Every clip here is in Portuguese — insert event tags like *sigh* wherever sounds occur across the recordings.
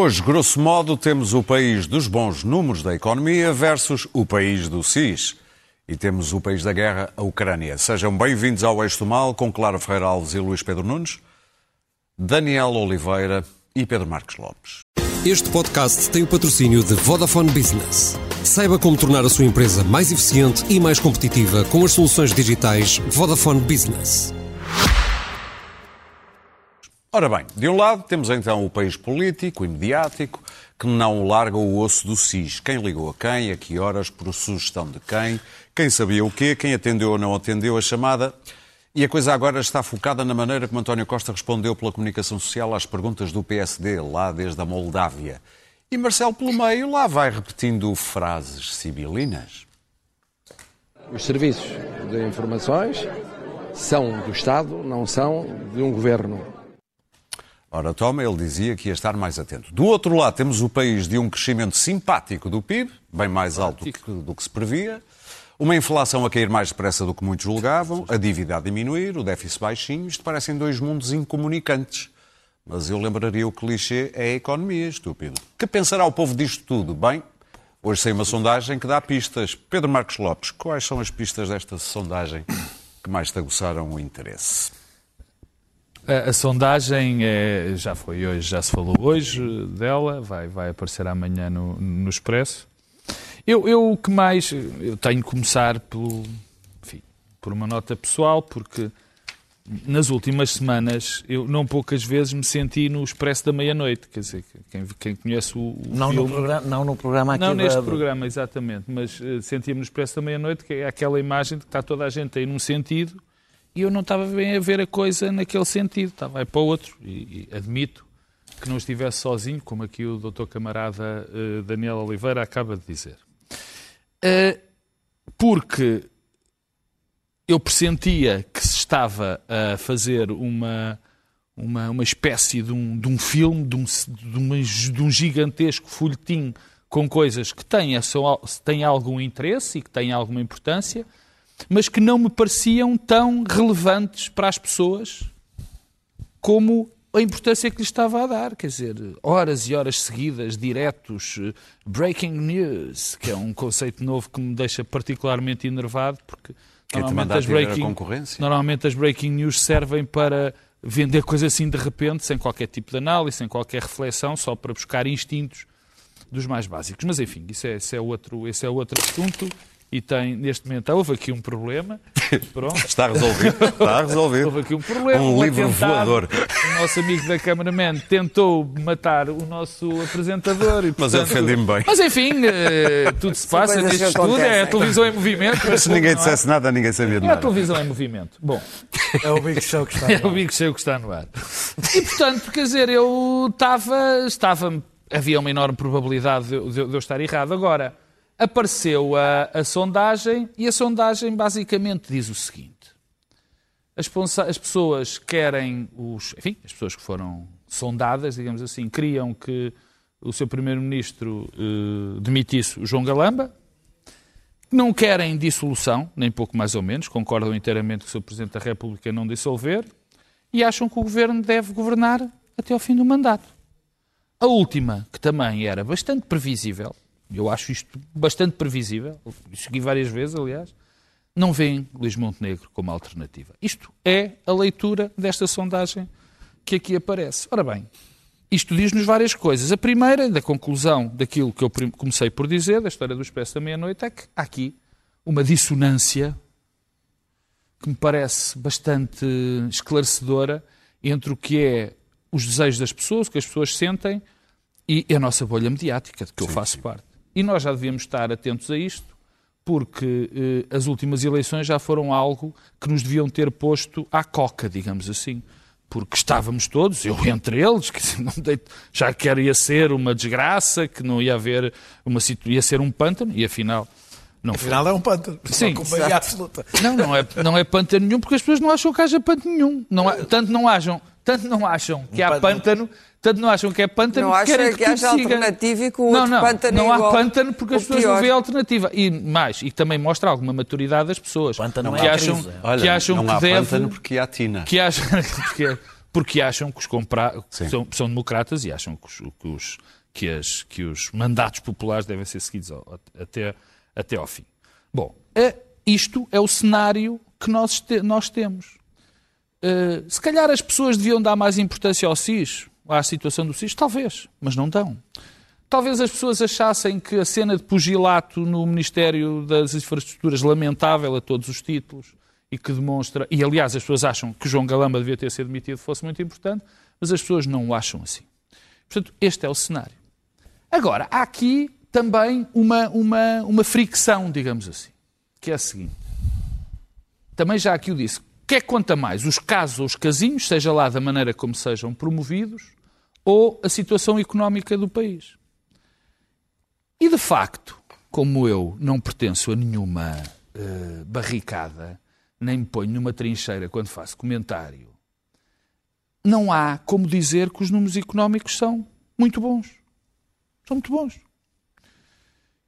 Hoje, grosso modo, temos o país dos bons números da economia versus o país do SIS. E temos o país da guerra, a Ucrânia. Sejam bem-vindos ao Eixo do Mal, com Clara Ferreira Alves e Luís Pedro Nunes, Daniel Oliveira e Pedro Marques Lopes. Este podcast tem o patrocínio de Vodafone Business. Saiba como tornar a sua empresa mais eficiente e mais competitiva com as soluções digitais Vodafone Business. Ora bem, de um lado temos então o país político e mediático que não larga o osso do SIS. Quem ligou a quem, a que horas, por sugestão de quem, quem sabia o quê, quem atendeu ou não atendeu a chamada. E a coisa agora está focada na maneira como António Costa respondeu pela comunicação social às perguntas do PSD, lá desde a Moldávia. E Marcelo, pelo meio, lá vai repetindo frases sibilinas. Os serviços de informações são do Estado, não são de um governo. Ora, toma, ele dizia que ia estar mais atento. Do outro lado, temos o país de um crescimento simpático do PIB, bem mais alto do que, do que se previa, uma inflação a cair mais depressa do que muitos julgavam, a dívida a diminuir, o déficit baixinho. Isto parecem dois mundos incomunicantes. Mas eu lembraria o clichê é a economia, estúpido. Que pensará o povo disto tudo? Bem, hoje sei uma sondagem que dá pistas. Pedro Marcos Lopes, quais são as pistas desta sondagem que mais te aguçaram o interesse? A, a sondagem é, já foi hoje, já se falou hoje dela, vai, vai aparecer amanhã no, no Expresso. Eu, eu o que mais. Eu tenho que começar pelo, enfim, por uma nota pessoal, porque nas últimas semanas eu não poucas vezes me senti no Expresso da Meia-Noite. Quer dizer, quem, quem conhece o, o não, filme, no programa, não no programa aqui Não neste da... programa, exatamente. Mas uh, sentia-me no Expresso da Meia-Noite, que é aquela imagem de que está toda a gente aí num sentido e eu não estava bem a ver a coisa naquele sentido, estava aí para o outro. E, e admito que não estivesse sozinho, como aqui o doutor camarada uh, Daniel Oliveira acaba de dizer. Uh, porque eu pressentia que se estava a fazer uma, uma, uma espécie de um, de um filme, de um, de, uma, de um gigantesco folhetim com coisas que têm, têm algum interesse e que têm alguma importância, mas que não me pareciam tão relevantes para as pessoas como a importância que lhe estava a dar. Quer dizer, horas e horas seguidas, diretos, breaking news, que é um conceito novo que me deixa particularmente enervado, porque normalmente as, breaking, normalmente as breaking news servem para vender coisas assim de repente, sem qualquer tipo de análise, sem qualquer reflexão, só para buscar instintos dos mais básicos. Mas enfim, isso é, esse é outro, esse é outro assunto e tem, neste momento, houve aqui um problema. *laughs* Pronto. Está resolvido. Está resolvido. Houve aqui um problema. Um, um livro voador. O nosso amigo da cameraman tentou matar o nosso apresentador. E, portanto, mas eu defendi-me bem. Mas enfim, uh, tudo se passa neste estudo. É a televisão em movimento. Mas se ninguém dissesse é? nada, ninguém sabia de nada. É a televisão em movimento. Bom. É o Big Show que está *laughs* no ar. É o Big Show que está no ar. E, portanto, quer dizer, eu estava... estava havia uma enorme probabilidade de, de, de eu estar errado. Agora apareceu a, a sondagem e a sondagem basicamente diz o seguinte: as, as, pessoas querem os, enfim, as pessoas que foram sondadas, digamos assim, queriam que o seu primeiro-ministro eh, demitisse o João Galamba, não querem dissolução, nem pouco mais ou menos, concordam inteiramente que o seu Presidente da República não dissolver. E acham que o governo deve governar até ao fim do mandato. A última, que também era bastante previsível, eu acho isto bastante previsível, segui várias vezes, aliás, não veem Luís Montenegro como alternativa. Isto é a leitura desta sondagem que aqui aparece. Ora bem, isto diz-nos várias coisas. A primeira, da conclusão daquilo que eu comecei por dizer, da história do Expresso da Meia-Noite, é que há aqui uma dissonância que me parece bastante esclarecedora entre o que é os desejos das pessoas, o que as pessoas sentem, e a nossa bolha mediática, de que sim, eu faço sim. parte. E nós já devíamos estar atentos a isto, porque eh, as últimas eleições já foram algo que nos deviam ter posto à coca, digamos assim. Porque estávamos todos, eu entre eles, que *laughs* já que ia ser uma desgraça, que não ia haver uma ia ser um pântano, e afinal não Afinal foi. é um pântano. Sim. absoluta. Não, não é, não é pântano nenhum, porque as pessoas não acham que haja pântano nenhum. Não há, tanto não acham tanto não acham que há pântano, tanto não acham que é pântano, Não que acham querem que, que haja siga. alternativa e que o não, outro não, pântano é não há igual pântano porque as pessoas não pior. veem alternativa. E mais, e também mostra alguma maturidade das pessoas. Pântano que é acham, crise. Olha, que acham não que há deve, pântano porque há tina. que acham, *laughs* porque, porque acham que os compra, são, são democratas e acham que os, que, os, que, as, que os mandatos populares devem ser seguidos ao- até, até ao fim. Bom, é- isto é o cenário que nós, te- nós temos. Eh, se calhar as pessoas deviam dar mais importância ao SIS, à situação do SIS, talvez, mas não dão. Talvez as pessoas achassem que a cena de pugilato no Ministério das Infraestruturas, lamentável a todos os títulos, e que demonstra. E aliás, as pessoas acham que João Galamba devia ter sido demitido, fosse muito importante, mas as pessoas não o acham assim. Portanto, este é o cenário. Agora, há aqui também uma, uma, uma fricção, digamos assim, que é a seguinte. Também já aqui o disse. Que é que conta mais? Os casos ou os casinhos, seja lá da maneira como sejam promovidos, ou a situação económica do país? E de facto, como eu não pertenço a nenhuma eh, barricada, nem me ponho numa trincheira quando faço comentário, não há como dizer que os números económicos são muito bons. São muito bons.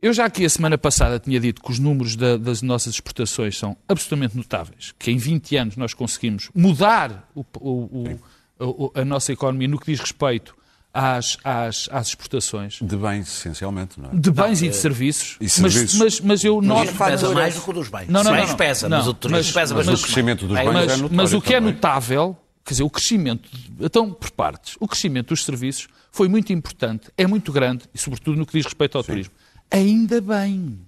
Eu já aqui a semana passada tinha dito que os números da- das nossas exportações são absolutamente notáveis, que em 20 anos nós conseguimos mudar o- o- o- o- a nossa economia no que diz respeito às, às, às exportações De bens, essencialmente, não é? de bens e de serviços. e mas, serviços. mas, mas eu Isto noto. pesa mais do que o dos bens. Não, não, bens não, não. pesa, Não, mas o turismo mas- pesa mas bastante o crescimento dos mais. bens Mas, é notório mas o que é também. notável, quer dizer, o crescimento, então, por partes, o crescimento dos serviços foi muito importante, é muito grande, e sobretudo no que diz respeito ao turismo. Ainda bem.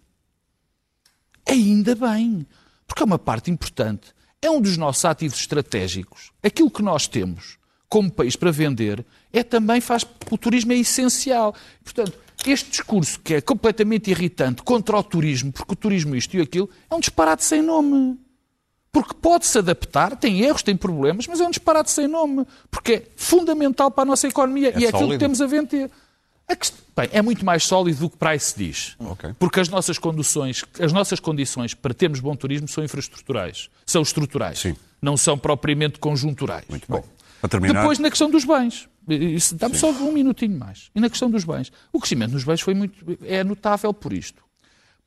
Ainda bem. Porque é uma parte importante. É um dos nossos ativos estratégicos. Aquilo que nós temos como país para vender é também faz. O turismo é essencial. Portanto, este discurso que é completamente irritante contra o turismo, porque o turismo isto e aquilo, é um disparate sem nome. Porque pode-se adaptar, tem erros, tem problemas, mas é um disparate sem nome. Porque é fundamental para a nossa economia e é aquilo sólido. que temos a vender. Bem, é muito mais sólido do que Price diz. Ok. Porque as nossas condições, as nossas condições para termos bom turismo são infraestruturais. São estruturais. Sim. Não são propriamente conjunturais. Muito. Para terminar, Depois, na questão dos bens, dá-me só um minutinho mais. E na questão dos bens, o crescimento nos bens foi muito, é notável por isto.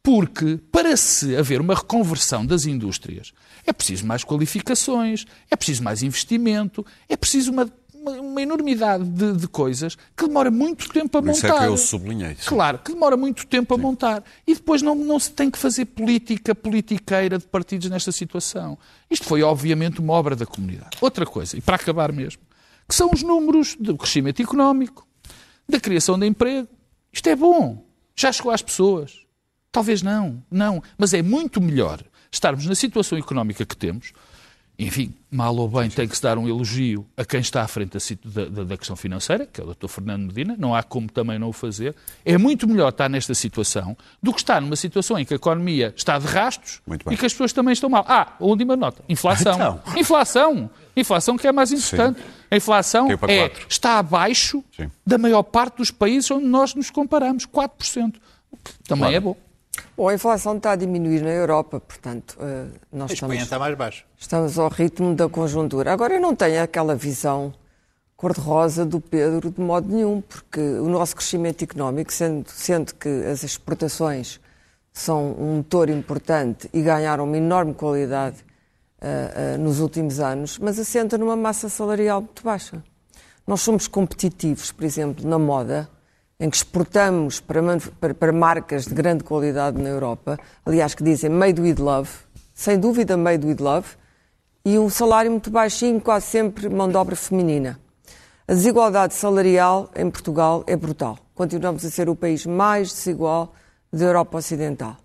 Porque, para se haver uma reconversão das indústrias, é preciso mais qualificações, é preciso mais investimento, é preciso uma, uma, uma enormidade de, de coisas que demora muito tempo a por isso é montar. que eu sublinhei. sim. Claro, que demora muito tempo a montar. E depois não, não se tem que fazer política politiqueira de partidos nesta situação. Isto foi, obviamente, uma obra da comunidade. Outra coisa, e para acabar mesmo, que são os números do crescimento económico, da criação de emprego. Isto é bom. Já chegou às pessoas. Talvez não, não. Mas é muito melhor estarmos na situação económica que temos. Enfim, mal ou bem tem que se dar um elogio a quem está à frente da, da- da- questão financeira, que é o Dr. Fernando Medina, não há como também não o fazer. É muito melhor estar nesta situação do que estar numa situação em que a economia está de rastos e que as pessoas também estão mal. Ah, a última nota. Inflação. Então. Inflação. Inflação que é mais importante. A inflação é, está abaixo Sim. da maior parte dos países onde nós nos comparamos. 4%. O que Também Claro. é bom. Bom, a inflação está a diminuir na Europa, portanto, eh, nós A Espanha estamos, está mais baixo. estamos ao ritmo da conjuntura. Agora, eu não tenho aquela visão cor-de-rosa do Pedro de modo nenhum, porque o nosso crescimento económico, sendo, sendo que as exportações são um motor importante e ganharam uma enorme qualidade ah, ah, nos últimos anos, mas assenta numa massa salarial muito baixa. Nós somos competitivos, por exemplo, na moda, em que exportamos para, para- para marcas de grande qualidade na Europa, aliás, que dizem made with love, sem dúvida made with love, e um salário muito baixinho, quase sempre mão de obra feminina. A desigualdade salarial em Portugal é brutal. Continuamos a ser o país mais desigual da Europa Ocidental.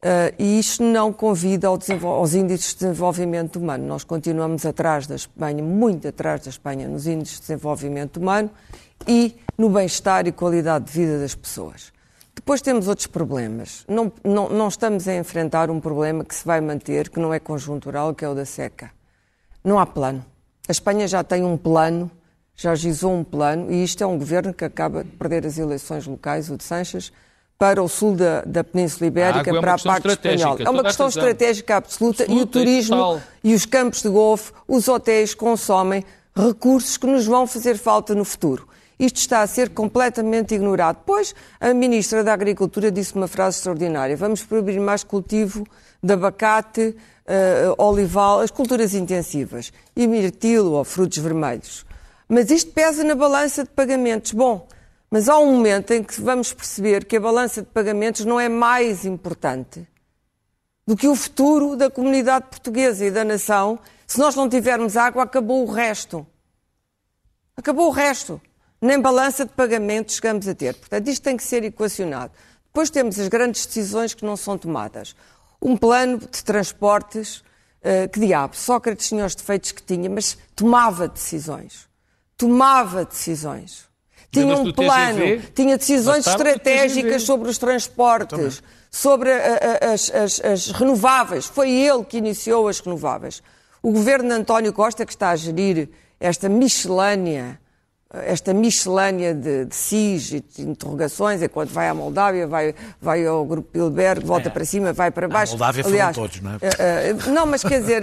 Uh, e isto não convida ao aos índices de desenvolvimento humano. Nós continuamos atrás da Espanha, muito atrás da Espanha, nos índices de desenvolvimento humano e no bem-estar e qualidade de vida das pessoas. Depois temos outros problemas. Não, não, não estamos a enfrentar um problema que se vai manter, que não é conjuntural, que é o da seca. Não há plano. A Espanha já tem um plano, já gizou um plano, e isto é um governo que acaba de perder as eleições locais, o de Sanches, para o sul da, da Península Ibérica, A é uma para a questão parte espanhola. É uma a questão estratégica absoluta, e o e turismo e os campos de golfe, os hotéis consomem recursos que nos vão fazer falta no futuro. Isto está a ser completamente ignorado. Pois a Ministra da Agricultura disse uma frase extraordinária: vamos proibir mais cultivo de abacate, uh, olival, as culturas intensivas, e mirtilo ou frutos vermelhos. Mas isto pesa na balança de pagamentos. Bom, mas há um momento em que vamos perceber que a balança de pagamentos não é mais importante do que o futuro da comunidade portuguesa e da nação. Se nós não tivermos água, acabou o resto. Acabou o resto. Nem balança de pagamentos chegamos a ter. Portanto, isto tem que ser equacionado. Depois temos as grandes decisões que não são tomadas. Um plano de transportes, uh, que diabo, Sócrates tinha os defeitos que tinha, mas tomava decisões. Tomava decisões. Tinha um plano, TGV, tinha decisões estratégicas sobre os transportes, sobre a, a, as, as, as renováveis. Foi ele que iniciou as renováveis. O governo de António Costa, que está a gerir esta miscelânea esta miscelânea de, de cis e de interrogações, enquanto vai à Moldávia, vai, vai ao Grupo Bilderberg, volta é. para cima, vai para baixo. A Moldávia Aliás, foram todos, não é? Uh, não, mas quer dizer,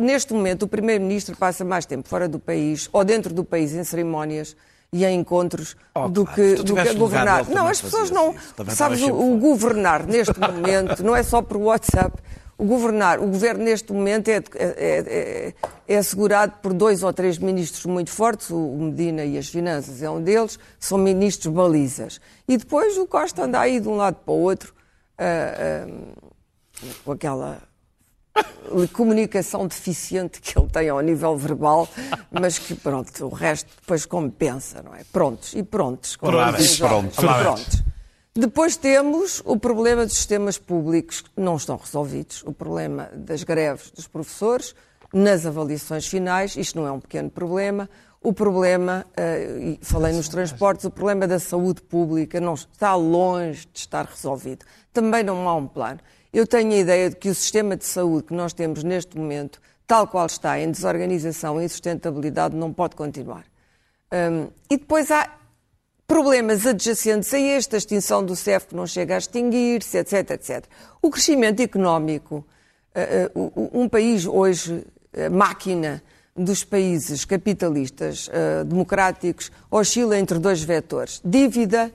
neste momento o Primeiro-Ministro passa mais tempo fora do país ou dentro do país em cerimónias e em encontros oh, do claro. que, do que governar. Não, as pessoas não. Sabes, o, o governar neste *laughs* momento não é só por WhatsApp. O governar, o governo neste momento é, é, é, é, assegurado por dois ou três ministros muito fortes, o Medina e as Finanças é um deles, são ministros balizas. E depois o Costa anda aí de um lado para o outro uh, uh, com aquela *laughs* comunicação deficiente que ele tem ao nível verbal, mas que pronto, o resto depois compensa, não é? Prontos e prontos. Prontos. prontos. prontos. Depois temos o problema dos sistemas públicos que não estão resolvidos, o problema das greves dos professores, nas avaliações finais, isto não é um pequeno problema, o problema, uh, e falei nos transportes, o problema da saúde pública não está longe de estar resolvido. Também não há um plano. Eu tenho a ideia de que o sistema de saúde que nós temos neste momento, tal qual está, em desorganização e insustentabilidade, não pode continuar. Um, e depois há problemas adjacentes a este, a extinção do CEF que não chega a extinguir-se, etc, etc. O crescimento económico, eh, eh, um país hoje, máquina dos países capitalistas eh, democráticos, oscila entre dois vetores, dívida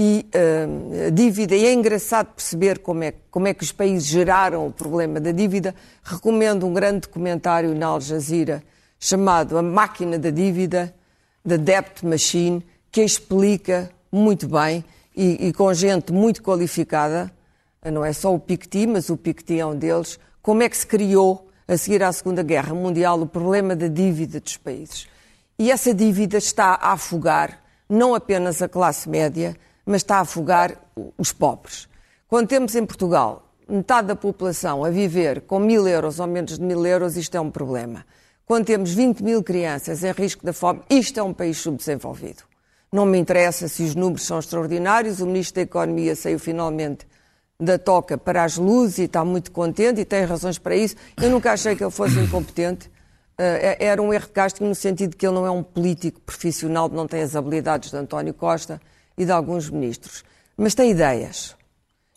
e uh, dívida, e é engraçado perceber como é, como é que os países geraram o problema da dívida. Recomendo um grande documentário na Al Jazeera chamado A Máquina da Dívida, The Debt Machine, que explica muito bem e, e, com gente muito qualificada, não é só o Piketty, mas o Piketty é um deles, como é que se criou, a seguir à Segunda Guerra Mundial, o problema da dívida dos países. E essa dívida está a afogar não apenas a classe média, mas está a afogar os pobres. Quando temos em Portugal metade da população a viver com mil euros ou menos de mil euros, isto é um problema. Quando temos 20 mil crianças em risco da fome, isto é um país subdesenvolvido. Não me interessa se os números são extraordinários. O Ministro da Economia saiu finalmente da toca para as luzes e está muito contente e tem razões para isso. Eu nunca achei que ele fosse incompetente. Uh, era um erro de casting no sentido de que ele não é um político profissional, não tem as habilidades de António Costa e de alguns ministros. Mas tem ideias.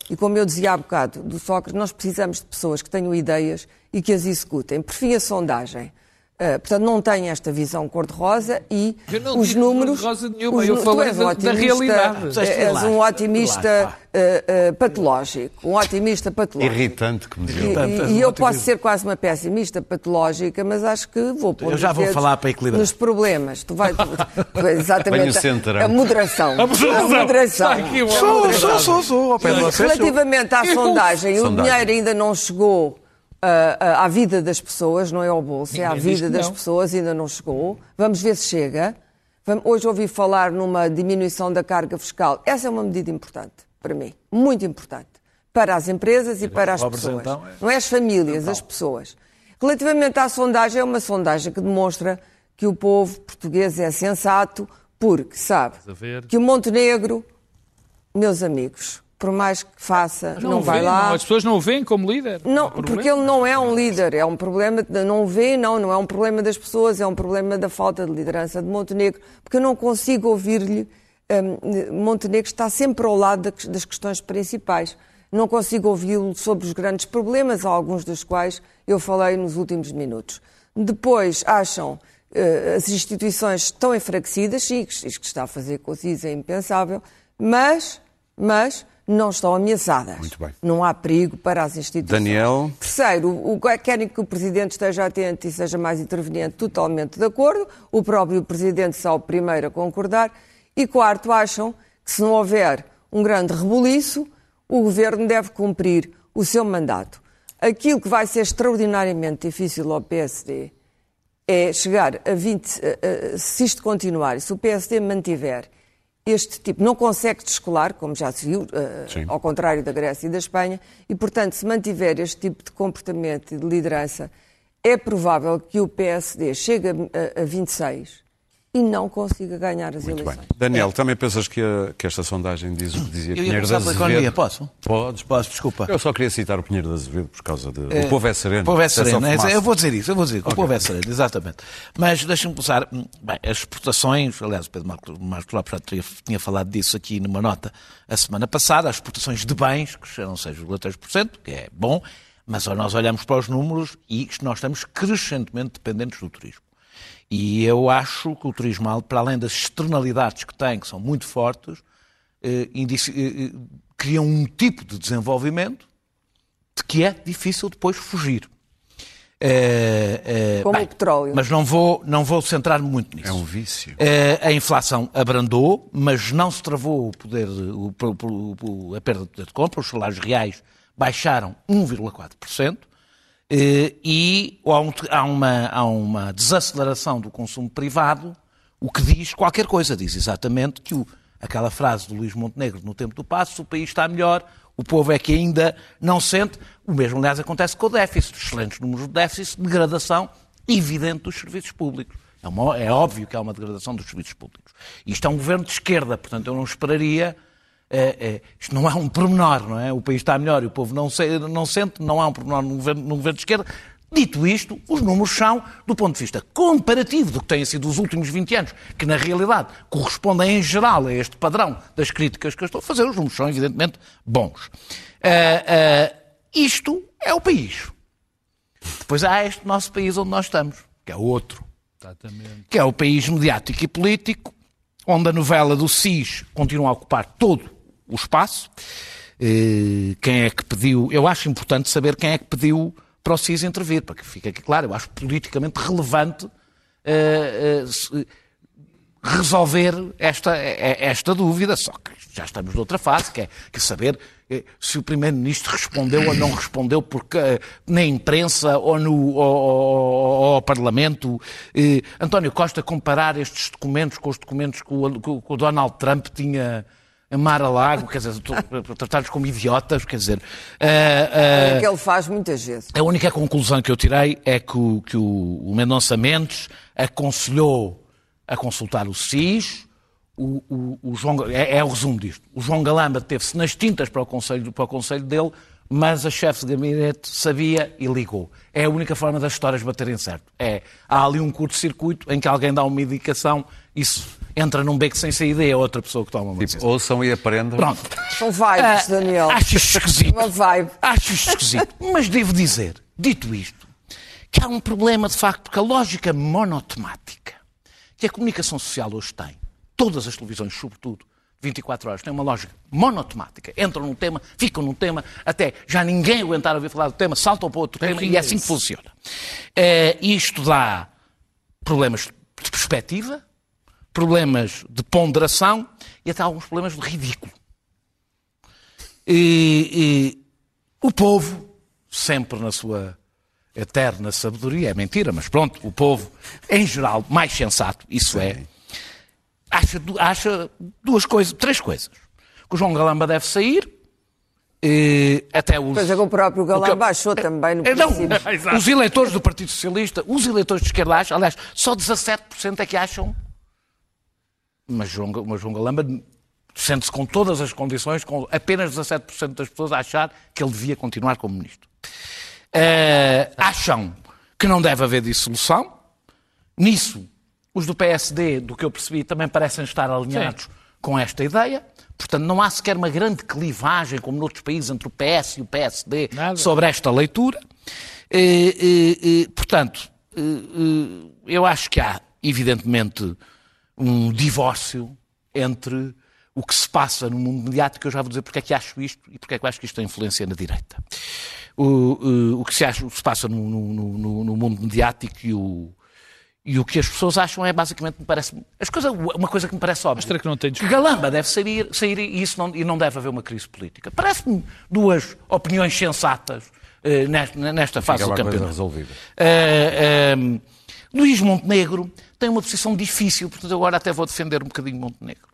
E como eu dizia há bocado do Sócrates, nós precisamos de pessoas que tenham ideias e que as executem. Por fim, a sondagem. Uh, portanto, não tem esta visão cor-de-rosa e os números. Cor-de-rosa nenhuma, eu falei da, da realidade. És um otimista uh, uh, patológico. Um otimista patológico. Irritante, como dizia. E, e, e eu posso ser quase uma pessimista patológica, mas acho que vou pôr. Eu já vou falar para equilibrar. Nos problemas. Tu vais. *laughs* exatamente. A, *laughs* a moderação. A moderação. A moderação. Sou, sou, sou, sou. Relativamente à sondagem, o dinheiro ainda não chegou à vida das pessoas, não é ao bolso, Ninguém é à vida das não. pessoas, ainda não chegou. Vamos ver se chega. Hoje ouvi falar numa diminuição da carga fiscal. Essa é uma medida importante para mim, muito importante. Para as empresas e para as pessoas. Então, é... Não é as famílias, as pessoas. Relativamente à sondagem, é uma sondagem que demonstra que o povo português é sensato, porque sabe que o Montenegro, meus amigos, por mais que faça, não, não vai vê, lá. Não, as pessoas não o veem como líder. Não, porque ele não é um líder, é um problema, de, não o vê, não, não é um problema das pessoas, é um problema da falta de liderança de Montenegro, porque eu não consigo ouvir-lhe. Um, Montenegro está sempre ao lado das questões principais. Não consigo ouvi-lo sobre os grandes problemas, alguns dos quais eu falei nos últimos minutos. Depois acham eh, as instituições estão enfraquecidas, sim, isto que está a fazer com o CIS é impensável, mas, mas não estão ameaçadas. Muito bem. Não há perigo para as instituições. Daniel. Terceiro, o, o- querem que o Presidente esteja atento e seja mais interveniente, totalmente de acordo. O próprio Presidente será o primeiro a concordar. E quarto, acham que se não houver um grande rebuliço, o Governo deve cumprir o seu mandato. Aquilo que vai ser extraordinariamente difícil ao PSD é chegar a 20, eh, eh, se isto continuar, e se o PSD mantiver este tipo, não consegue descolar, como já se viu, Sim. ao contrário da Grécia e da Espanha, e portanto, se mantiver este tipo de comportamento e de liderança, é provável que o PSD chegue a- a 26 e não consiga ganhar as Muito bem. eleições. Daniel, também pensas que, a- que esta sondagem diz o que dizia Eu Pinheiro pela Azevedo? economia, posso? Podes. Posso, desculpa. Eu só queria citar o Pinheiro de Azevedo por causa de... O povo é sereno. O povo é só sereno. é, eu vou dizer isso, eu vou dizer que o povo é sereno, exatamente. Mas deixa-me começar. hum, Bem, as exportações, aliás, o Pedro Marcos, Marcos Lopes já tinha, tinha falado disso aqui numa nota a semana passada, as exportações de bens cresceram 6,3%, que é bom, mas nós olhamos para os números e nós estamos crescentemente dependentes do turismo. E eu acho que o turismo, para além das externalidades que tem, que são muito fortes, eh, eh, eh, criam um tipo de desenvolvimento de que é difícil depois fugir. Eh, Como bem, o petróleo. Mas não vou, não vou centrar-me muito nisso. É um vício. A inflação abrandou, mas não se travou o poder, o- o- o- a perda de poder de compra, os salários reais baixaram 1,4%. Eh, e há, um- uma, há uma desaceleração do consumo privado, o que diz qualquer coisa. Diz exatamente que o- aquela frase do Luís Montenegro no tempo do passo, o país está melhor, o povo é que ainda não sente. O mesmo, aliás, acontece com o déficit. Excelentes números de déficit, degradação evidente dos serviços públicos. É, uma- é óbvio que há uma degradação dos serviços públicos. Isto é um governo de esquerda, portanto eu não esperaria é, é, isto não é um pormenor, não é? O país está melhor e o povo não, se- não sente, não há um pormenor num governo, num governo de esquerda. Dito isto, os números são, do ponto de vista comparativo do que têm sido os últimos 20 anos, que na realidade correspondem em geral a este padrão das críticas que eu estou a fazer, os números são evidentemente bons. Ah, ah, isto é o país. Depois há este nosso país onde nós estamos, que é o outro Exatamente. que é o país mediático e político, onde a novela do SIS continua a ocupar todo o espaço. Eh, Quem é que pediu? Eu acho importante saber quem é que pediu para o SIS intervir, para que fique aqui claro. Eu acho politicamente relevante eh, eh, resolver esta, esta dúvida, só que já estamos noutra fase, que é, que é saber se o Primeiro-Ministro respondeu ou não respondeu porque, na imprensa ou, no, ou, ou- ou ao Parlamento. António Costa comparar estes documentos com os documentos que o- que o Donald Trump tinha a mar a lago, quer dizer, tratar-los como idiotas, quer dizer... eh, eh, É que ele faz muitas vezes. a única conclusão que eu tirei é que o, que o, o Mendonça Mendes aconselhou a consultar o SIS. O, o- o João, é, é o resumo disto. O João Galamba teve-se nas tintas para o, conselho, para o conselho dele, mas a chefe de gabinete sabia e ligou. É a única forma das histórias baterem certo. É, há ali um curto-circuito em que alguém dá uma indicação, isso entra num beco sem saída e é outra pessoa que toma uma decisão. Tipo, ouçam e aprendam. Pronto. São vibes, Ah, Daniel. Acho isto esquisito. Uma vibe. Acho isto esquisito. Mas devo dizer, dito isto, que há um problema de facto, porque a lógica monotemática que a comunicação social hoje tem, todas as televisões, sobretudo, 24 horas, têm uma lógica monotemática. Entram num tema, ficam num tema, até já ninguém aguentar a ouvir falar do tema, saltam para outro tema e é assim que funciona. Eh, isto dá problemas de perspectiva, problemas de ponderação e até alguns problemas de ridículo. E, e o povo, sempre na sua eterna sabedoria, é mentira, mas pronto, o povo, em geral, mais sensato, isso é, acha, acha duas coisas, três coisas. Que o João Galamba deve sair, e até os... Pois é que o próprio o que- Galamba achou também no É, não, princípio. *laughs* os eleitores do Partido Socialista, os eleitores de esquerda acham, aliás, só 17% é que acham. Mas João, mas João Galamba sente-se com todas as condições, com apenas 17% das pessoas a achar que ele devia continuar como ministro. Eh, acham que não deve haver dissolução. Nisso, os do PSD, do que eu percebi, também parecem estar alinhados com esta ideia. Portanto, não há sequer uma grande clivagem, como noutros países, entre o PS e o PSD Nada. sobre esta leitura. Eh, eh, portanto, eu acho que há evidentemente, um divórcio entre o que se passa no mundo mediático. Eu já vou dizer porque é que acho isto e porque é que acho que isto tem influência na direita. O, o, o que se, acha, o que se passa no, no- no- no mundo mediático e o, e o que as pessoas acham é basicamente, me parece, as coisas, uma coisa que me parece óbvia. Que não tem discussão. Galamba deve sair, sair e, isso não, e não deve haver uma crise política. Parece-me duas opiniões sensatas eh, nesta, nesta fase do campeonato. resolvida. Eh, eh, Luís Montenegro tem uma posição difícil, portanto agora até vou defender um bocadinho Montenegro.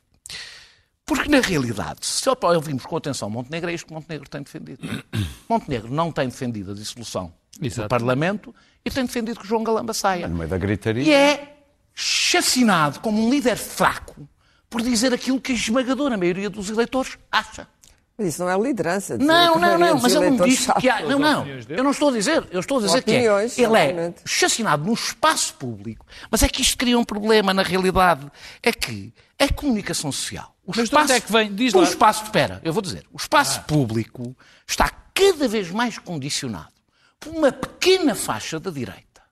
Porque, na realidade, se só ouvimos com atenção Montenegro, é isto que Montenegro tem defendido. *coughs* Montenegro não tem defendido a dissolução Exato. do Parlamento e tem defendido que João Galamba saia. No meio da gritaria. E é chacinado como um líder fraco por dizer aquilo que a esmagadora maioria dos eleitores acha. Mas isso não é liderança. dizer Não, não, não, mas ele não eleitores disse que há. Não, não, eu não estou a dizer. Eu estou a dizer que é. Ele é chacinado num espaço público, mas é que isto cria um problema na realidade. É que a comunicação social. O Mas onde é que vem? Diz o lá. espaço, espera, eu vou dizer. O espaço público está cada vez mais condicionado por uma pequena faixa da direita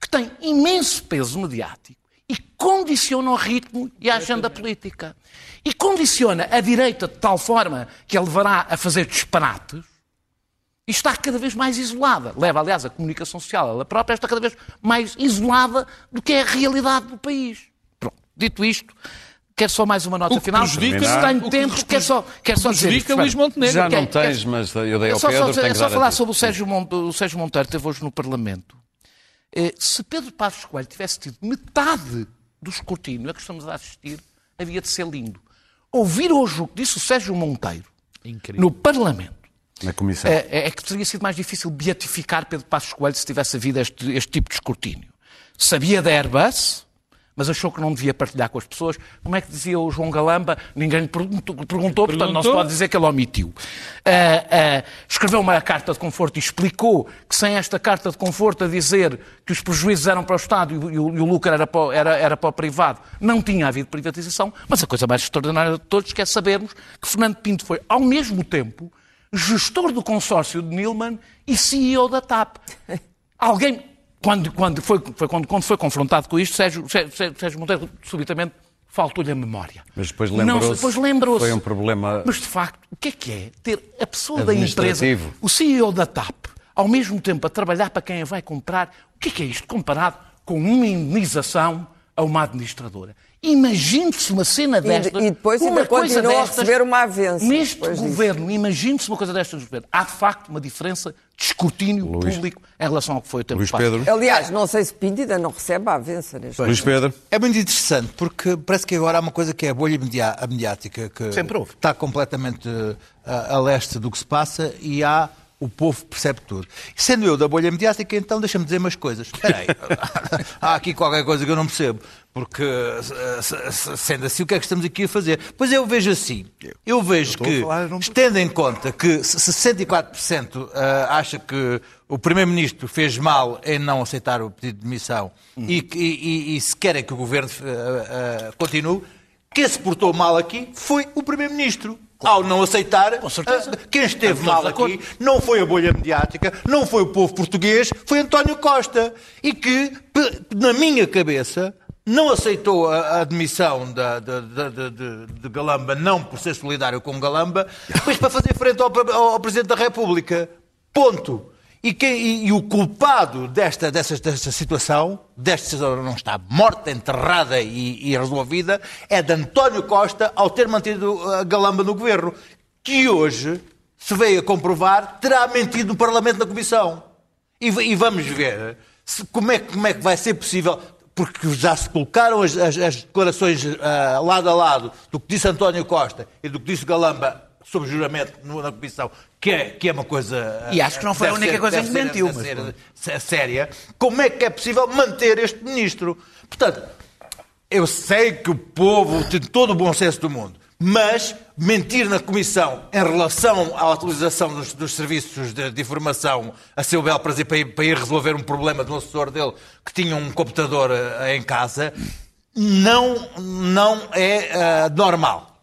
que tem imenso peso mediático e condiciona o ritmo e a agenda política. E condiciona a direita de tal forma que a levará a fazer disparates e está cada vez mais isolada. Leva, aliás, a comunicação social, ela própria está cada vez mais isolada do que é a realidade do país. Pronto, dito isto, quero só mais uma nota O que final. prejudica- Se o tenho que tempo, quero só, quero só dizer. prejudica Luís. Montenegro. Já não Quer- quer- tens, mas eu dei é ao só, Pedro, só, tenho é que só falar sobre o Sérgio, Mon- o Sérgio Monteiro, que teve hoje no Parlamento. Eh, Se Pedro Passos Coelho tivesse tido metade do escrutínio a que estamos a assistir, havia de ser lindo. Ouvir hoje o que disse o Sérgio Monteiro Incrível. no Parlamento Na comissão. é, é que teria sido mais difícil beatificar Pedro Passos Coelho se tivesse havido este, este tipo de escrutínio. Sabia da Airbus, mas achou que não devia partilhar com as pessoas. Como é que dizia o João Galamba? Ninguém lhe perguntou, perguntou portanto não se pode dizer que ele omitiu. Ah, ah, escreveu uma carta de conforto e explicou que sem esta carta de conforto a dizer que os prejuízos eram para o Estado e o, e o- lucro era para, o- era, era para o privado, não tinha havido privatização. Mas a coisa mais extraordinária de todos que é sabermos que Fernando Pinto foi, ao mesmo tempo, gestor do consórcio de Nilman e CEO da TAP. *laughs* Alguém, quando, quando, foi, foi quando, quando foi confrontado com isto, Sérgio, Sérgio, Sérgio Monteiro subitamente faltou-lhe a memória. Mas depois lembrou-se. lembrou-se. Foi um problema. Mas de facto, o que é que é ter a pessoa da empresa, o CEO da TAP, ao mesmo tempo a trabalhar para quem a vai comprar? O que é que é isto comparado com uma indenização a uma administradora? Imagine-se uma cena desta. e depois uma ainda coisa continua a receber uma avença Neste governo, imagine-se uma coisa destas no governo. Há de facto uma diferença de escrutínio Luís- público em relação ao que foi o tempo Luís passado. Pedro. Aliás, não sei se Pinto ainda não recebe a avença neste Luís Pedro. É muito interessante, porque parece que agora há uma coisa que é a bolha mediática, que Sempre houve. está completamente eh, a, a leste do que se passa e há o povo percebe tudo. Sendo eu da bolha mediática, então deixa-me dizer umas coisas. Espera aí, *laughs* há aqui qualquer coisa que eu não percebo, porque se- se- sendo assim, o que é que estamos aqui a fazer? Pois eu vejo assim, eu vejo a que, falar, eu não- tendo em conta que 64% eh, acha que o Primeiro-Ministro fez mal em não aceitar o pedido de demissão e, que- e- e- e se querem que o Governo eh, eh, continue, quem se portou mal aqui foi o Primeiro-Ministro. Ao não aceitar, certeza. eh, quem esteve mal de aqui não foi a bolha mediática, não foi o povo português, foi António Costa. E que, na minha cabeça, não aceitou a, admissão da- da- da- de, de Galamba, não por ser solidário com Galamba, mas para fazer frente ao- ao Presidente da República. Ponto. E, quem- e- e o culpado desta, dessa, desta situação, desta situação não está morta, enterrada e, e resolvida, é de António Costa ao ter mantido a Galamba no governo, que hoje se veio a comprovar, terá mentido no Parlamento na Comissão. E, e vamos ver se- como, é, como é que vai ser possível, porque já se colocaram as, as- as declarações ah, lado a lado do que disse António Costa e do que disse Galamba sob juramento na Comissão, que é, que é uma coisa. E acho que não foi a única ser- coisa que mentiu, mas ser- séria. Como é que é possível manter este ministro? Portanto, eu sei que o povo tem todo o bom senso do mundo, mas mentir na Comissão em relação à utilização dos, dos serviços de, de informação a seu bel prazer para ir, para ir resolver um problema de um assessor dele que tinha um computador eh, em casa, não, não é ah, normal.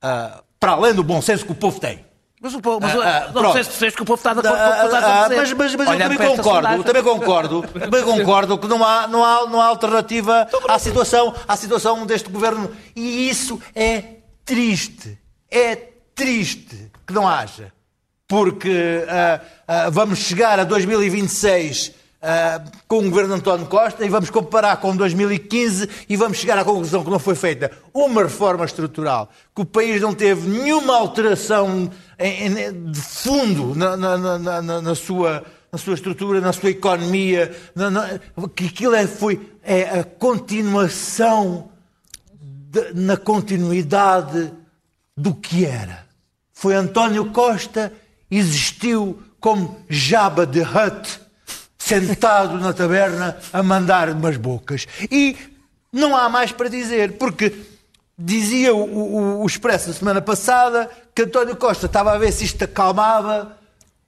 Ah, para além do bom senso que o povo tem. Mas, o povo, mas Ah, ah, não pronto. sei se que o povo está de acordo com o que Ah, estás ah, a dizer. mas, mas, mas eu também concordo, também concordo, também concordo que não há, não há, não há alternativa Então, à situação, à situação deste governo. E isso é triste. É triste que não haja. Porque ah, ah, vamos chegar a 2026 ah, com o governo de António Costa e vamos comparar com 2015 e vamos chegar à conclusão que não foi feita uma reforma estrutural, que o país não teve nenhuma alteração em- em- de fundo na, na- na- na- na sua, na sua estrutura, na sua economia, na- na- que aquilo é, foi é a continuação de- na continuidade do que era. Foi António Costa, existiu como Jabba de Hutt, sentado na taberna a mandar umas bocas. E não há mais para dizer, porque dizia o, o, o Expresso na semana passada que António Costa estava a ver se isto acalmava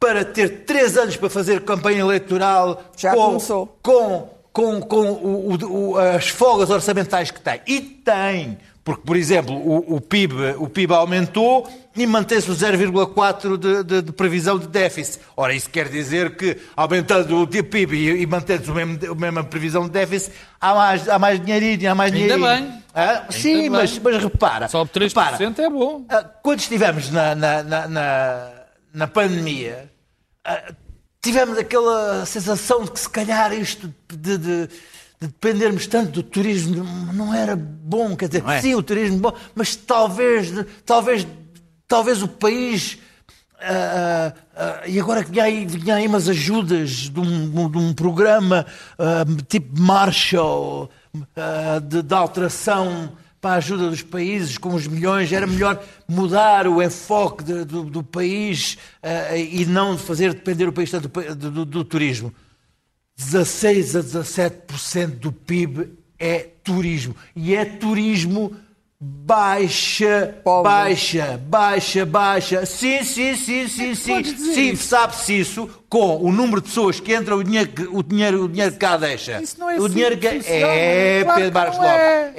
para ter três anos para fazer campanha eleitoral Já com, começou. com, com, com o- o- as folgas orçamentais que tem. E tem. Porque, por exemplo, o, o PIB, o PIB aumentou e mantém-se o 0,4% de, de- de previsão de déficit. Ora, isso quer dizer que, aumentando o PIB e, e mantendo-se o mesmo, a mesma previsão de déficit, há mais, há mais dinheirinho, há mais Ainda dinheirinho. bem. Hã? Sim, bem. mas, mas repara. Só 3% repara, é bom. ah, Quando estivemos na, na, na, na, na pandemia, ah, tivemos aquela sensação de que se calhar isto de, de- de dependermos tanto do turismo não era bom, quer dizer, é? sim, o turismo bom, mas talvez, talvez, talvez o país. ah, ah, e agora que vinha aí, vinha aí umas ajudas de um, de um programa ah, tipo Marshall de, de alteração para a ajuda dos países com os milhões, era melhor mudar o enfoque de- do, do país e não fazer depender o país tanto do- do- do turismo. 16 a 17% do PIB é turismo. E é turismo baixa, Pobre. baixa, baixa, baixa. Sim, sim, sim, sim, sim. Sim, sabe-se isso com o número de pessoas que entram, o dinheiro que, o dinheiro, o dinheiro que cá deixa. Isso não é o dinheiro que é Claro Pedro Marcos não Lopes. é.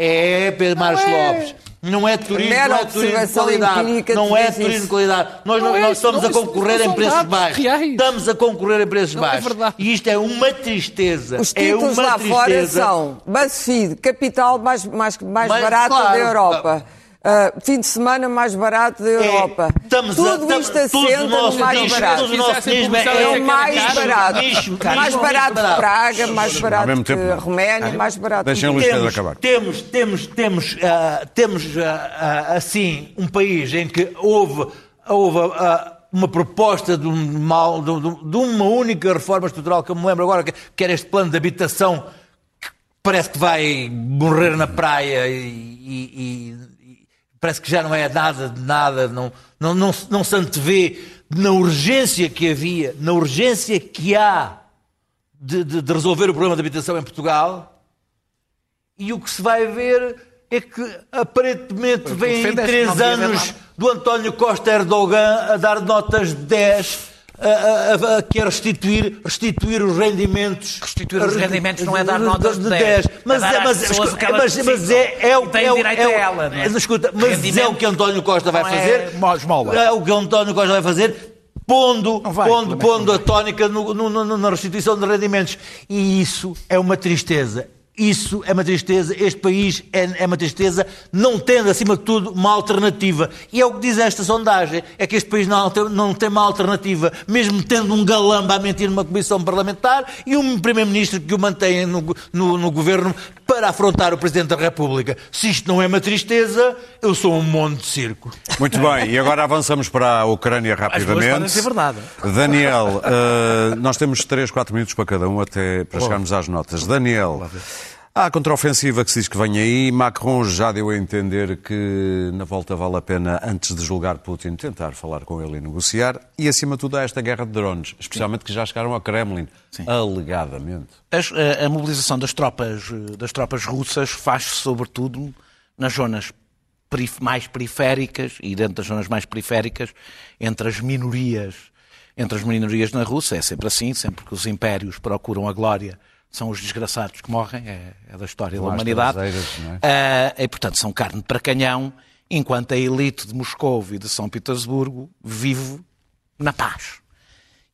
É Pedro Marcos é. Lopes. Não é turismo, Mera não é turismo de qualidade. Não é turismo isso. de qualidade. Nós, Não não, é nós estamos não, a concorrer em preços baixos. reais. Estamos a concorrer em preços é baixos. verdade. E isto é uma tristeza. Os é títulos uma lá tristeza. fora são BuzzFeed, capital mais, mais, mais Mas, barato claro, da Europa. Ah, fim de semana mais barato da Europa. estamos a- Tudo estamos- isto assenta no mais nicho, barato. É o é mais barato. Nicho, mais barato que Praga, mais barato mesmo que tempo, não. Roménia, mais barato Deixem que temos, acabar. temos, temos, temos, ah, temos ah, assim um país em que houve, houve uma proposta de, um mal, de, de- de uma única reforma estrutural que eu me lembro agora, que, que era este plano de habitação que parece que vai morrer na praia e- e parece que já não é nada de nada, não, não, não, se- não se antevê na urgência que havia, na urgência que há de, de- de resolver o problema da habitação em Portugal. E o que se vai ver é que aparentemente vêm três anos do António Costa Erdogan a dar notas de 10, a, a, a, quer restituir, restituir os rendimentos. Restituir os rendimentos não é dar notas de 10. Mas, É é, mas, escuta, mas, que mas é, é o e têm é direito é o- a ela, não é? Escuta, mas é o que António Costa vai é fazer. esmola. É o que António Costa vai fazer. Pondo, vai, pondo, pondo a tónica no- no- no- na restituição de rendimentos. E isso é uma tristeza. Isso é uma tristeza. Este país é, é uma tristeza, não tendo, acima de tudo, uma alternativa. E é o que diz esta sondagem: é que este país não não tem uma alternativa, mesmo tendo um galamba a mentir numa comissão parlamentar e um primeiro-ministro que o mantém no, no- no governo para afrontar o Presidente da República. Se isto não é uma tristeza, eu sou um monte de circo. Muito bem, e agora avançamos para a Ucrânia rapidamente. ser verdade. Daniel, eh, nós temos 3, 4 minutos para cada um até para chegarmos às notas. Daniel, há a contraofensiva que se diz que vem aí. Macron já deu a entender que na volta vale a pena, antes de julgar Putin, tentar falar com ele e negociar. E acima de tudo há esta guerra de drones, especialmente que já chegaram ao Kremlin, alegadamente. As- a, a mobilização das tropas, eh, das tropas russas faz-se sobretudo nas zonas perif- mais periféricas e dentro das zonas mais periféricas entre as minorias entre as minorias na Rússia é sempre assim sempre que os impérios procuram a glória são os desgraçados que morrem é, é da história da humanidade é? Ah, e portanto são carne para canhão enquanto a elite de Moscou e de São Petersburgo vive na paz.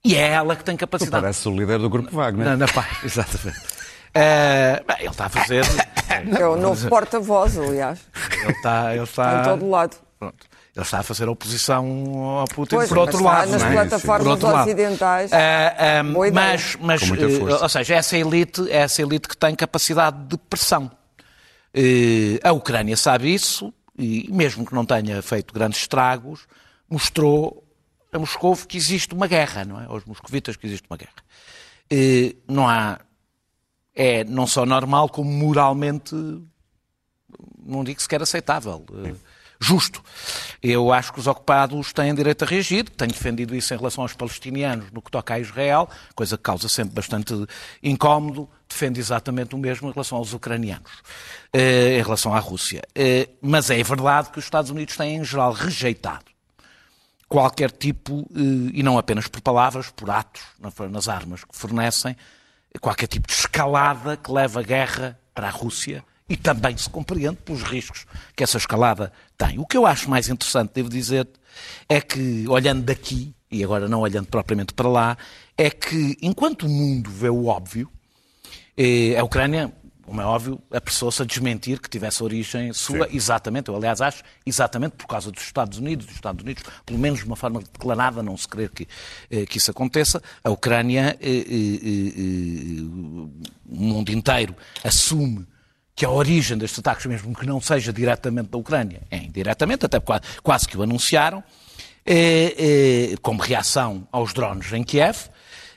E é ela que tem capacidade. Parece o líder do grupo Wagner. Na, na paz, *laughs* exatamente. Uh, bem, ele está a fazer. *laughs* É o novo porta-voz, aliás. Ele está, ele está, Está em todo lado. Pronto. Ele está a fazer oposição ao Putin Pois, por mas outro está lado. nas não é? plataformas Por outro lado. ocidentais. Ah, ah, mas, mas eh, ou seja, essa elite, essa elite que tem capacidade de pressão. Eh, a Ucrânia sabe isso e, mesmo que não tenha feito grandes estragos, mostrou a Moscou que existe uma guerra, não é? Aos moscovitas que existe uma guerra. Eh, não há. É não só normal, como moralmente não digo sequer aceitável, eh, justo. Eu acho que os ocupados têm direito a reagir, tenho defendido isso em relação aos palestinianos no que toca a Israel, coisa que causa sempre bastante incómodo, defendo exatamente o mesmo em relação aos ucranianos, eh, em relação à Rússia. Eh, Mas é verdade que os Estados Unidos têm, em geral, rejeitado qualquer tipo, eh, e não apenas por palavras, por atos, na- nas armas que fornecem, qualquer tipo de escalada que leva a guerra para a Rússia e também se compreende pelos riscos que essa escalada tem. O que eu acho mais interessante, devo dizer, é que, olhando daqui, e agora não olhando propriamente para lá, é que enquanto o mundo vê o óbvio, eh, a Ucrânia, como é óbvio, apressou-se a desmentir que tivesse origem sua, exatamente, eu aliás acho, exatamente por causa dos Estados Unidos, dos Estados Unidos, pelo menos de uma forma declarada, não se querer que, eh, que isso aconteça, a Ucrânia, eh, o mundo inteiro assume que a origem destes ataques, mesmo que não seja diretamente da Ucrânia, é indiretamente, até quase, quase que o anunciaram, eh, eh, como reação aos drones em Kiev,